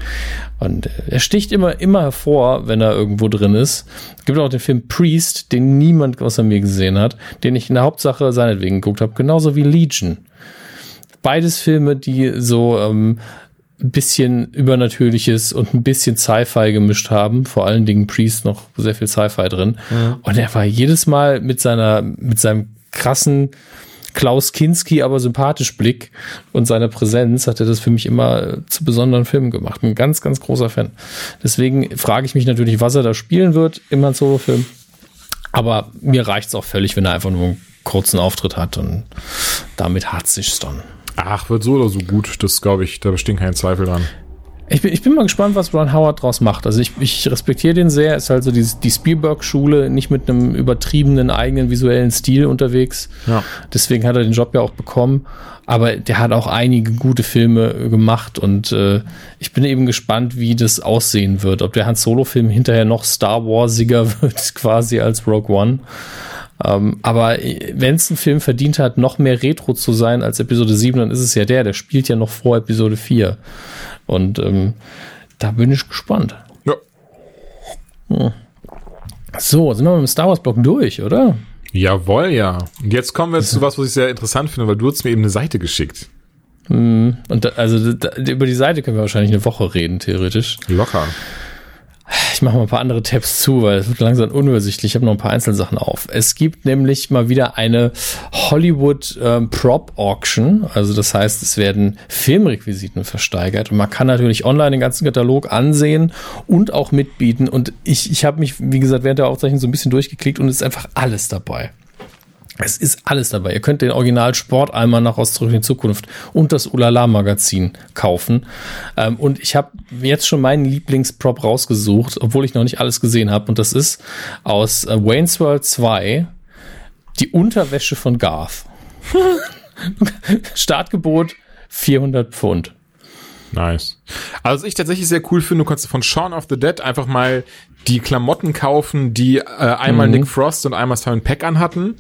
Und äh, er sticht immer, immer hervor, wenn er irgendwo drin ist. Es gibt auch den Film Priest, den niemand außer mir gesehen hat, den ich in der Hauptsache seinetwegen geguckt habe, genauso wie Legion. Beides Filme, die so ähm, ein bisschen Übernatürliches und ein bisschen Sci-Fi gemischt haben. Vor allen Dingen Priest noch sehr viel Sci-Fi drin. Ja. Und er war jedes Mal mit seiner, mit seinem krassen Klaus Kinski, aber sympathisch Blick und seiner Präsenz hat er das für mich immer zu besonderen Filmen gemacht. Ein ganz, ganz großer Fan. Deswegen frage ich mich natürlich, was er da spielen wird im Han Solo-Film. Aber mir reicht es auch völlig, wenn er einfach nur einen kurzen Auftritt hat und damit hat sich's dann. Ach, wird so oder so gut. Das glaube ich, da besteht kein Zweifel dran. Ich bin, ich bin mal gespannt, was Ron Howard draus macht. Also ich, ich respektiere den sehr. Ist halt so die, die Spielberg-Schule, nicht mit einem übertriebenen eigenen visuellen Stil unterwegs. Ja. Deswegen hat er den Job ja auch bekommen. Aber der hat auch einige gute Filme gemacht und äh, ich bin eben gespannt, wie das aussehen wird. Ob der Han Solo-Film hinterher noch Star Warsiger wird, quasi als Rogue One. Ähm, aber wenn es ein Film verdient hat, noch mehr Retro zu sein als Episode 7, dann ist es ja der, der spielt ja noch vor Episode 4. Und ähm, da bin ich gespannt. Ja. Hm. So, sind wir mit dem Star Wars-Block durch, oder? Jawohl, ja. Und jetzt kommen wir zu was, was ich sehr interessant finde, weil du hast mir eben eine Seite geschickt. Hm. Und da, also da, über die Seite können wir wahrscheinlich eine Woche reden, theoretisch. Locker. Ich mache mal ein paar andere Tabs zu, weil es wird langsam unübersichtlich. Ich habe noch ein paar Einzelsachen auf. Es gibt nämlich mal wieder eine Hollywood ähm, Prop Auction. Also das heißt, es werden Filmrequisiten versteigert. Und man kann natürlich online den ganzen Katalog ansehen und auch mitbieten. Und ich, ich habe mich, wie gesagt, während der Aufzeichnung so ein bisschen durchgeklickt und es ist einfach alles dabei. Es ist alles dabei. Ihr könnt den Original Sportalmanach aus Zurück in die Zukunft und das Ulala Magazin kaufen. Ähm, und ich habe jetzt schon meinen Lieblingsprop rausgesucht, obwohl ich noch nicht alles gesehen habe. Und das ist aus äh, Wayne's World 2 die Unterwäsche von Garth. Startgebot 400 Pfund. Nice. Also was ich tatsächlich sehr cool finde, du kannst von Shaun of the Dead einfach mal die Klamotten kaufen, die äh, einmal mhm. Nick Frost und einmal Simon Peck anhatten.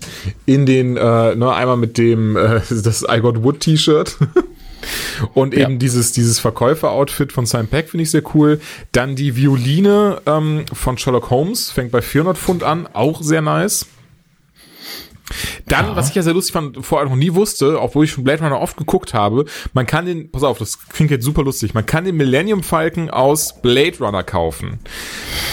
In den, äh, ne, einmal mit dem, äh, das I Got Wood T-Shirt. Und eben ja. dieses, dieses Verkäufer-Outfit von Simon Peck finde ich sehr cool. Dann die Violine ähm, von Sherlock Holmes, fängt bei 400 Pfund an, auch sehr nice. Dann, ja. was ich ja sehr lustig fand, vorher noch nie wusste, obwohl ich schon Blade Runner oft geguckt habe, man kann den, pass auf, das klingt jetzt super lustig, man kann den Millennium Falcon aus Blade Runner kaufen.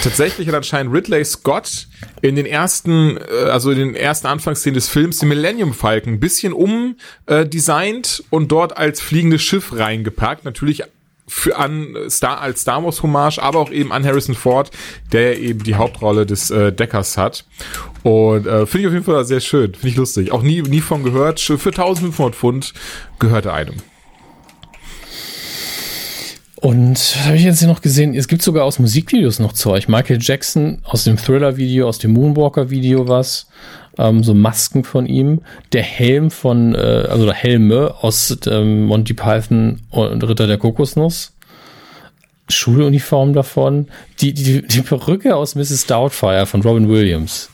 Tatsächlich hat anscheinend Ridley Scott in den ersten, äh, also in den ersten Anfangsszenen des Films den Millennium Falcon ein bisschen umdesignt äh, und dort als fliegendes Schiff reingepackt. Natürlich für an Star als Star Wars Hommage, aber auch eben an Harrison Ford, der eben die Hauptrolle des äh, Deckers hat. Und äh, finde ich auf jeden Fall sehr schön, finde ich lustig. Auch nie nie von gehört. Für 1500 Pfund gehörte einem. Und was habe ich jetzt hier noch gesehen? Es gibt sogar aus Musikvideos noch Zeug. Michael Jackson aus dem Thriller-Video, aus dem Moonwalker-Video was ähm, so Masken von ihm, der Helm von, äh, also Helme aus ähm, Monty Python und Ritter der Kokosnuss. Schuluniform davon, die, die, die Perücke aus Mrs. Doubtfire von Robin Williams.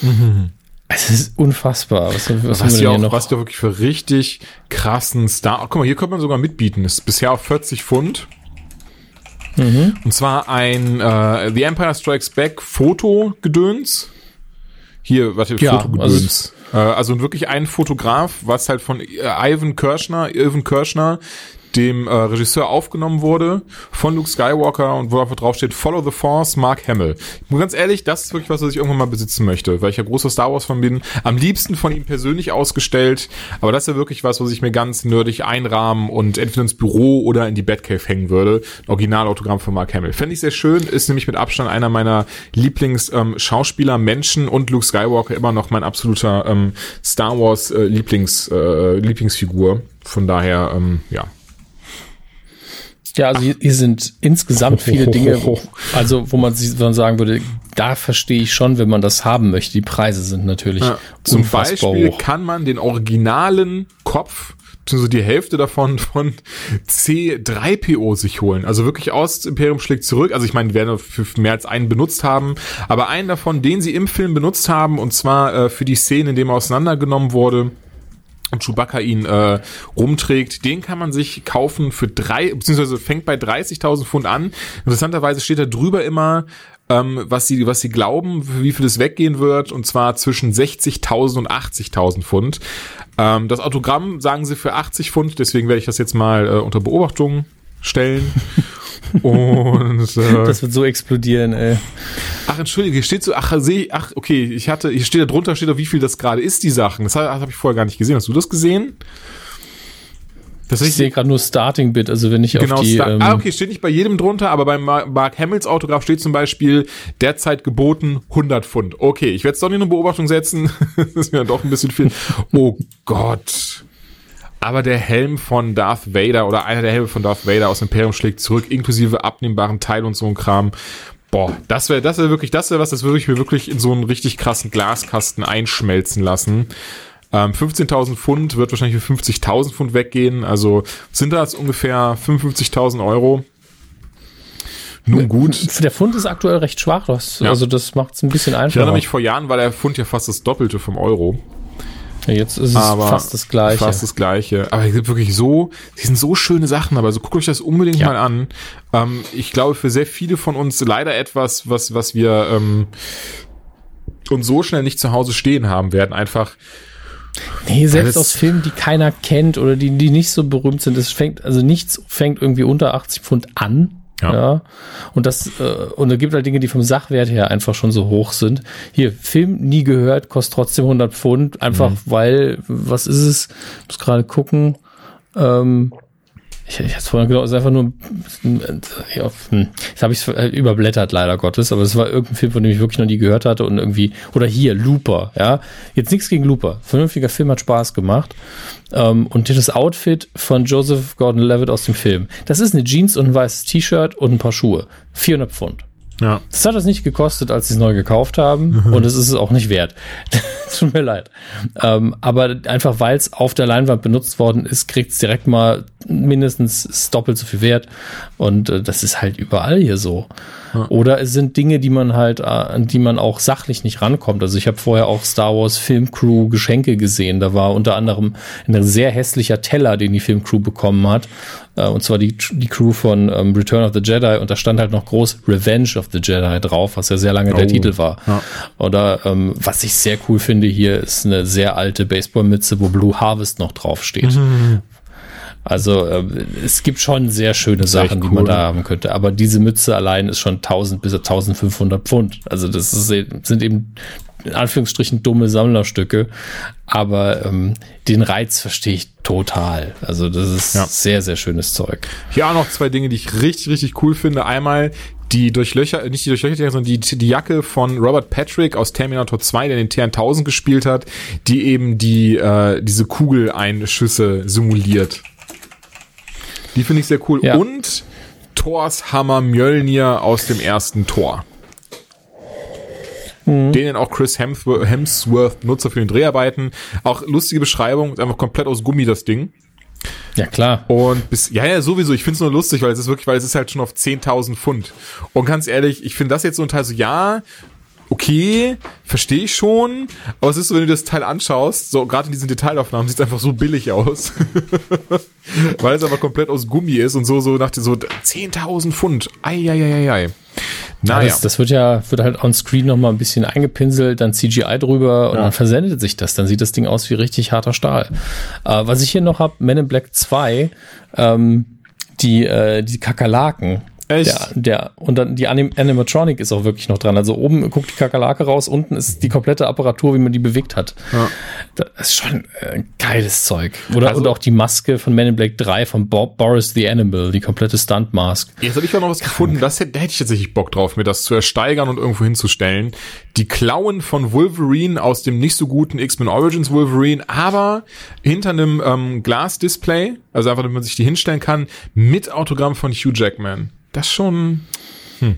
Mhm. Es ist unfassbar. Was, was, was, haben wir auch, noch? was du wirklich für richtig krassen Star. Oh, guck mal, hier könnte man sogar mitbieten. Ist bisher auf 40 Pfund. Mhm. Und zwar ein äh, The Empire Strikes Back Foto-Gedöns. Hier, warte, ja, Fotogedöns. Also, äh, also wirklich ein Fotograf, was halt von äh, Ivan Kirschner, Irvin Kirschner, dem äh, Regisseur aufgenommen wurde von Luke Skywalker und wo einfach draufsteht Follow the Force, Mark Hamill. Ich muss ganz ehrlich, das ist wirklich was, was ich irgendwann mal besitzen möchte, weil ich ja großer Star Wars Fan bin. Am liebsten von ihm persönlich ausgestellt, aber das ist ja wirklich was, was ich mir ganz nerdig einrahmen und entweder ins Büro oder in die Batcave hängen würde. Originalautogramm von Mark Hamill. Fände ich sehr schön, ist nämlich mit Abstand einer meiner Lieblings-Schauspieler, ähm, Menschen und Luke Skywalker immer noch mein absoluter ähm, Star Wars äh, Lieblings, äh, Lieblingsfigur. Von daher, ähm, ja, ja, also hier, hier sind insgesamt viele Dinge, also wo man, wo man sagen würde, da verstehe ich schon, wenn man das haben möchte. Die Preise sind natürlich ja, Zum Beispiel hoch. kann man den originalen Kopf beziehungsweise die Hälfte davon von C3PO sich holen. Also wirklich aus Imperium schlägt zurück. Also ich meine, die werden für mehr als einen benutzt haben, aber einen davon, den sie im Film benutzt haben, und zwar äh, für die Szene, in dem er auseinandergenommen wurde und Chewbacca ihn äh, rumträgt, den kann man sich kaufen für drei, beziehungsweise fängt bei 30.000 Pfund an. Interessanterweise steht da drüber immer, ähm, was sie, was sie glauben, wie viel es weggehen wird, und zwar zwischen 60.000 und 80.000 Pfund. Ähm, das Autogramm sagen sie für 80 Pfund, deswegen werde ich das jetzt mal äh, unter Beobachtung stellen. Und äh, das wird so explodieren, ey. Ach, entschuldige, hier steht so, ach, sehe ach, okay, ich hatte, hier steht da drunter, steht da, wie viel das gerade ist, die Sachen. Das habe hab ich vorher gar nicht gesehen. Hast du das gesehen? Das ich sehe gerade nur Starting Bit, also wenn ich genau, auf die. Star ähm, ah, okay, steht nicht bei jedem drunter, aber beim Mark Hamills Autograph steht zum Beispiel derzeit geboten 100 Pfund. Okay, ich werde es doch nicht in eine Beobachtung setzen. das ist mir doch ein bisschen viel. Oh Gott. Aber der Helm von Darth Vader oder einer der Helme von Darth Vader aus Imperium schlägt zurück, inklusive abnehmbaren Teil und so ein Kram. Boah, das wäre, das wäre wirklich, das wäre was, das würde ich mir wirklich in so einen richtig krassen Glaskasten einschmelzen lassen. Ähm, 15.000 Pfund wird wahrscheinlich für 50.000 Pfund weggehen. Also sind das ungefähr 55.000 Euro. Nun gut. Der Pfund ist aktuell recht schwach. Das, ja. Also das macht es ein bisschen einfacher. Ich erinnere mich, vor Jahren war der Pfund ja fast das Doppelte vom Euro. Ja, jetzt ist es aber fast das Gleiche. Fast das Gleiche. Aber es gibt wirklich so, die sind so schöne Sachen, aber so guckt euch das unbedingt ja. mal an. Ähm, ich glaube, für sehr viele von uns leider etwas, was, was wir ähm, uns so schnell nicht zu Hause stehen haben werden. Einfach. Nee, selbst aus Filmen, die keiner kennt oder die, die nicht so berühmt sind, es fängt, also nichts fängt irgendwie unter 80 Pfund an. Ja. ja. Und das, äh, und es gibt halt Dinge, die vom Sachwert her einfach schon so hoch sind. Hier, Film nie gehört, kostet trotzdem 100 Pfund, einfach mhm. weil, was ist es? Ich muss gerade gucken. Ähm, ich, ich hatte vorhin genau, es ist einfach nur, ja, hm, jetzt habe ich es äh, überblättert leider Gottes, aber es war irgendein Film, von dem ich wirklich noch nie gehört hatte und irgendwie, oder hier, Looper, ja, jetzt nichts gegen Looper, vernünftiger Film hat Spaß gemacht ähm, und das Outfit von Joseph Gordon-Levitt aus dem Film, das ist eine Jeans und ein weißes T-Shirt und ein paar Schuhe, 400 Pfund. Ja. Das hat es nicht gekostet, als sie es neu gekauft haben. Mhm. Und es ist es auch nicht wert. Tut mir leid. Ähm, aber einfach, weil es auf der Leinwand benutzt worden ist, kriegt es direkt mal mindestens doppelt so viel Wert. Und äh, das ist halt überall hier so. Oder es sind Dinge, die man halt, äh, an die man auch sachlich nicht rankommt. Also ich habe vorher auch Star Wars Filmcrew Geschenke gesehen. Da war unter anderem ein sehr hässlicher Teller, den die Filmcrew bekommen hat. Äh, und zwar die, die Crew von ähm, Return of the Jedi. Und da stand halt noch groß Revenge of the Jedi drauf, was ja sehr lange oh. der Titel war. Ja. Oder ähm, was ich sehr cool finde hier, ist eine sehr alte Baseballmütze, wo Blue Harvest noch draufsteht. Mhm. Also äh, es gibt schon sehr schöne Sachen, cool. die man da haben könnte. Aber diese Mütze allein ist schon 1000 bis 1500 Pfund. Also das ist, sind eben in Anführungsstrichen dumme Sammlerstücke. Aber ähm, den Reiz verstehe ich total. Also das ist ja. sehr, sehr schönes Zeug. Hier auch noch zwei Dinge, die ich richtig, richtig cool finde. Einmal die Durchlöcher, nicht die Durchlöcher, sondern die, die Jacke von Robert Patrick aus Terminator 2, der den T1000 gespielt hat, die eben die, äh, diese Kugeleinschüsse simuliert. Die finde ich sehr cool. Ja. Und Thors Hammer Mjölnir aus dem ersten Tor. Mhm. Den auch Chris Hemsworth, Hemsworth nutzer für den Dreharbeiten. Auch lustige Beschreibung, ist einfach komplett aus Gummi das Ding. Ja, klar. Und bis, ja, ja, sowieso. Ich find's nur lustig, weil es ist wirklich, weil es ist halt schon auf 10.000 Pfund. Und ganz ehrlich, ich finde das jetzt so ein Teil so, ja, okay, verstehe ich schon, aber es ist so, wenn du das Teil anschaust, so gerade in diesen Detailaufnahmen sieht es einfach so billig aus. Weil es aber komplett aus Gummi ist und so, so nach so 10.000 Pfund. Eieieiei. Naja. Ja, das, das, wird ja, wird halt on screen nochmal ein bisschen eingepinselt, dann CGI drüber und ja. dann versendet sich das. Dann sieht das Ding aus wie richtig harter Stahl. Äh, was ich hier noch habe, Men in Black 2, ähm, die, äh, die Kakerlaken, Echt? Der, der, und dann die Anim Animatronic ist auch wirklich noch dran. Also oben guckt die Kakerlake raus, unten ist die komplette Apparatur, wie man die bewegt hat. Ja. Das ist schon äh, geiles Zeug. Oder also, und auch die Maske von Men in Black 3 von Bob Boris the Animal, die komplette Stunt-Mask. Jetzt habe ich auch noch was Krank. gefunden, das hätte, da hätte ich tatsächlich Bock drauf, mir das zu ersteigern und irgendwo hinzustellen. Die Klauen von Wolverine aus dem nicht so guten X-Men Origins Wolverine, aber hinter einem ähm, Glas-Display, also einfach, damit man sich die hinstellen kann, mit Autogramm von Hugh Jackman das schon. Hm.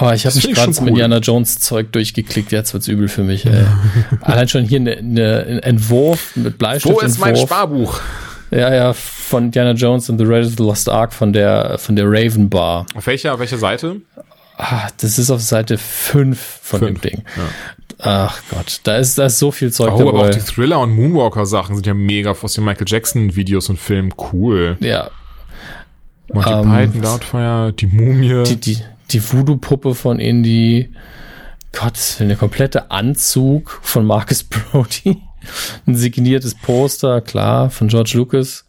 Oh, ich habe mich gerade zum cool. Indiana Jones Zeug durchgeklickt, jetzt wird's übel für mich. Ey. Allein schon hier ne, ne, ein Entwurf mit Bleistift. Wo ist mein Sparbuch? Ja, ja, von Indiana Jones and the Raiders of the Lost Ark von der, von der Raven Bar. Auf welcher, auf welcher Seite? Ah, das ist auf Seite 5 von Fünf, dem Ding. ja. Ach Gott, da ist, da ist so viel Zeug Oh, aber auch die Thriller- und Moonwalker-Sachen sind ja mega aus den Michael Jackson-Videos und Filmen. Cool. Ja, Monty Ähm, Python, Doubtfire, die Mumie. die, die, die Voodoo-Puppe von Indy. Gott, der komplette Anzug von Marcus Brody. Ein signiertes Poster, klar, von George Lucas.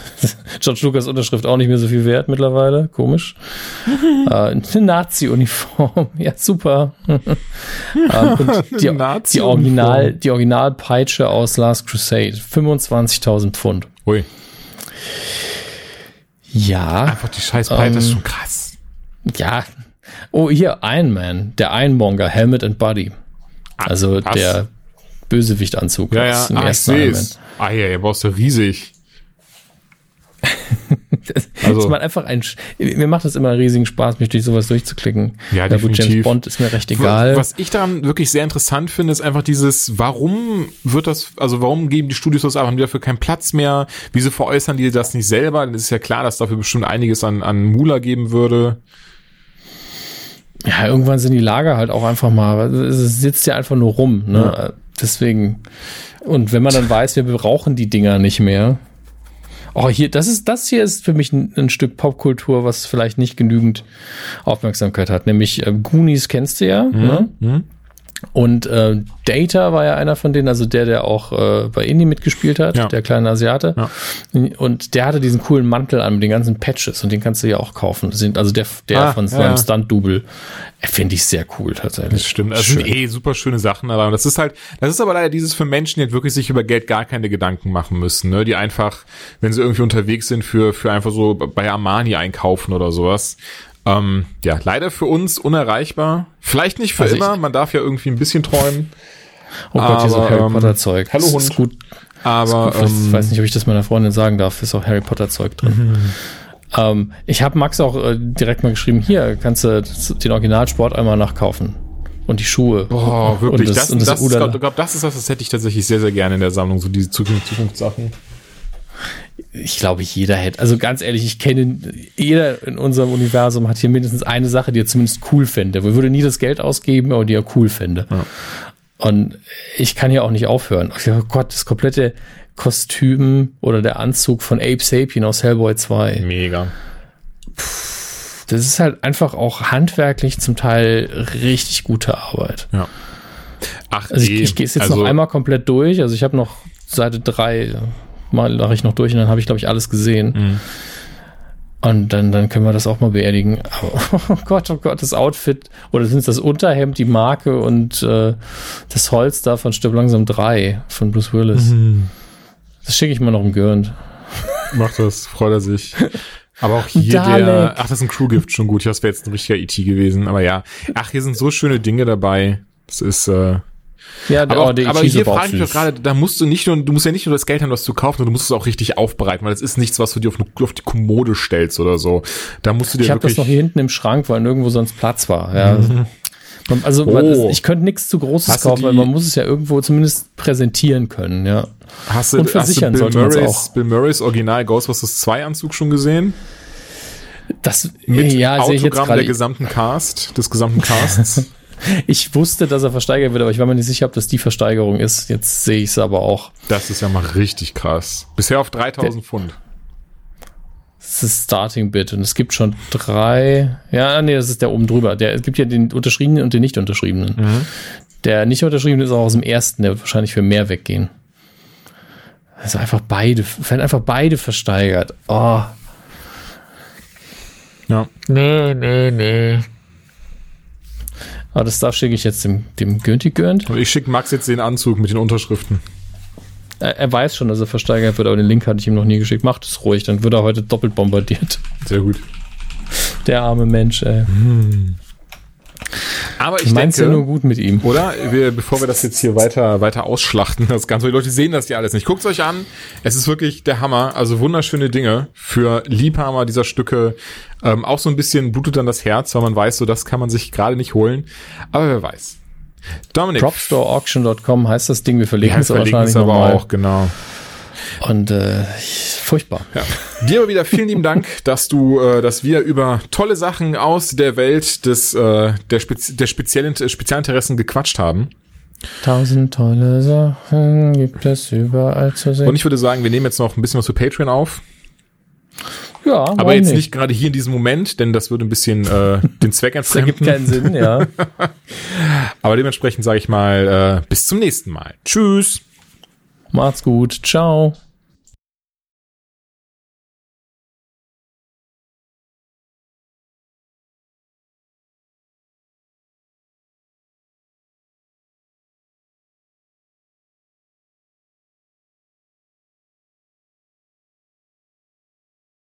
George Lucas Unterschrift auch nicht mehr so viel wert mittlerweile. Komisch. äh, eine Nazi-Uniform. Ja, super. ähm, und die, die Original, die Originalpeitsche aus Last Crusade. 25.000 Pfund. Ui, Ja. einfach die scheiß Peitsche, das ist Ähm, schon krass. Ja. Oh, hier, Iron Man, der Ironmonger, Helmet and Body. Also was? der Bösewichtanzug Ja, ja, ah, ich es. Ah, ja, ja, brauchst du riesig. Das Also- macht einfach ein, mir macht das immer einen riesigen Spaß, mich durch sowas durchzuklicken. Ja, James definitiv. Bond ist mir recht egal. Was ich daran wirklich sehr interessant finde, ist einfach dieses, warum wird das, also warum geben die Studios das die dafür keinen Platz mehr? Wieso veräußern die das nicht selber? Dann ist ja klar, dass dafür bestimmt einiges an, an Mula geben würde. Ja, irgendwann sind die Lager halt auch einfach mal, es sitzt ja einfach nur rum, ne? Deswegen. Und wenn man dann weiß, wir brauchen die Dinger nicht mehr. Oh, hier, das ist, das hier ist für mich ein, ein Stück Popkultur, was vielleicht nicht genügend Aufmerksamkeit hat. Nämlich äh, Goonies kennst du ja, ne? Und äh, Data war ja einer von denen, also der, der auch äh, bei Indie mitgespielt hat, Ja. der kleine Asiate. Ja. Und der hatte diesen coolen Mantel an mit den ganzen Patches und den kannst du ja auch kaufen. Das Sind, also der, der Ah, von seinem ja. Stunt-Double. äh, Finde ich sehr cool tatsächlich. Das stimmt. Das Schön. sind eh super schöne Sachen, aber das ist halt, das ist aber leider dieses für Menschen, die halt wirklich sich über Geld gar keine Gedanken machen müssen, ne? Die einfach, wenn sie irgendwie unterwegs sind, für, für einfach so bei Armani einkaufen oder sowas. Ähm, ja, leider für uns unerreichbar. Vielleicht nicht für Also ich- immer, man darf ja irgendwie ein bisschen träumen. Oh Gott, hier ist auch aber, Harry ähm, Potter Zeug. hallo Das Hund. Ist gut. Aber Gut, ich ähm, weiß nicht, ob ich das meiner Freundin sagen darf. Ist auch Harry Potter Zeug drin. Mhm. Ähm, ich habe Max auch äh, direkt mal geschrieben, hier kannst du das- den Originalsport einmal nachkaufen. Und die Schuhe. Boah, wirklich, Und das, und das, ist, Udala. glaub, glaub, das ist was, das hätte ich tatsächlich sehr, sehr gerne in der Sammlung, so diese Zukunft, Zukunftssachen. Ich glaube, jeder hätte. Also ganz ehrlich, ich kenne, jeder in unserem Universum hat hier mindestens eine Sache, die er zumindest cool fände. Wir würde nie das Geld ausgeben, aber die er cool fände. Und ich kann hier auch nicht aufhören. Oh Gott, das komplette Kostüm oder der Anzug von Ape Sapien aus Hellboy 2. Mega. Das ist halt einfach auch handwerklich zum Teil richtig gute Arbeit. Ja. Ach, Also ich, ich gehe es jetzt also, noch einmal komplett durch. Also ich habe noch Seite drei mal mache ich noch durch und dann habe ich, glaube ich, alles gesehen. Mhm. Und dann, dann können wir das auch mal beerdigen. Aber, oh Gott, oh Gott, das Outfit oder sind es das Unterhemd, die Marke und äh, das Holz da von Stirb langsam 3 von Bruce Willis. Mhm. Das schicke ich mal noch im Gürnt. Macht das, freut er sich. Aber auch hier Dalek. der, ach, das ist ein Crewgift schon gut. Das wäre jetzt ein richtiger E.T. gewesen. Aber ja, ach, hier sind so schöne Dinge dabei. Das ist, äh, Ja, aber, auch, der aber hier auch frage ich mich gerade, da musst du nicht nur, du musst ja nicht nur das Geld haben, was zu kaufen, sondern du musst es auch richtig aufbereiten, weil das ist nichts, was du dir auf, eine- auf die Kommode stellst oder so. Da musst du dir Ich habe das noch hier hinten im Schrank, weil nirgendwo sonst Platz war. Ja. Man- Also Oh. ich könnte nichts zu Großes Hast du kaufen, weil man muss es ja irgendwo zumindest präsentieren können. Ja. hast du, und hast du versichern Bill Murrays, auch. Bill Murrays Original Ghostbusters 2 Anzug schon gesehen? Das Mit ja, Autogramm der gesamten Cast, des gesamten Casts. Ich wusste, dass er versteigert wird, aber ich war mir nicht sicher, ob das die Versteigerung ist. Jetzt sehe ich es aber auch. Das ist ja mal richtig krass. Bisher auf 3000 Pfund. Das ist Starting Bit und es gibt schon drei. Ja, nee, das ist der oben drüber. Der, es gibt ja den unterschriebenen und den nicht unterschriebenen. Mhm. Der nicht unterschriebene ist auch aus dem ersten, der wird wahrscheinlich für mehr weggehen. Also einfach beide, werden einfach beide versteigert. Oh. Ja. Nee, nee, nee. Aber das Stuff schicke ich jetzt dem, dem Günti Gürnt. Und ich schicke Max jetzt den Anzug mit den Unterschriften. Er, er weiß schon, dass er versteigert wird, aber den Link hatte ich ihm noch nie geschickt. Macht es ruhig, dann wird er heute doppelt bombardiert. Sehr gut. Der arme Mensch, ey. Aber Ich ich mein's ja nur denke, gut mit ihm. oder? Wir, bevor wir das jetzt hier weiter, weiter ausschlachten, das Ganze, die Leute sehen das ja alles nicht. Guckt's euch an. Es ist wirklich der Hammer. Also wunderschöne Dinge für Liebhaber dieser Stücke. Ähm, auch so ein bisschen blutet dann das Herz, weil man weiß, so das kann man sich gerade nicht holen. Aber wer weiß. Dominik. Propstoreauction.com heißt das Ding, wir Ja, verlinken wir es verlinken wahrscheinlich es aber nochmal. auch, genau. Und äh, Furchtbar. Ja. Dir aber wieder vielen lieben Dank, dass du, äh, dass wir über tolle Sachen aus der Welt des äh, der, Spezi der speziellen Spezialinteressen gequatscht haben. Tausend tolle Sachen gibt es überall zu sehen. Und ich würde sagen, wir nehmen jetzt noch ein bisschen was für Patreon auf. ja, Aber jetzt nicht gerade hier in diesem Moment, denn das würde ein bisschen äh, den Zweck Das ergibt entfremden. keinen Sinn, ja. Aber dementsprechend sage ich mal, äh, bis zum nächsten Mal. Tschüss. Macht's gut. Ciao.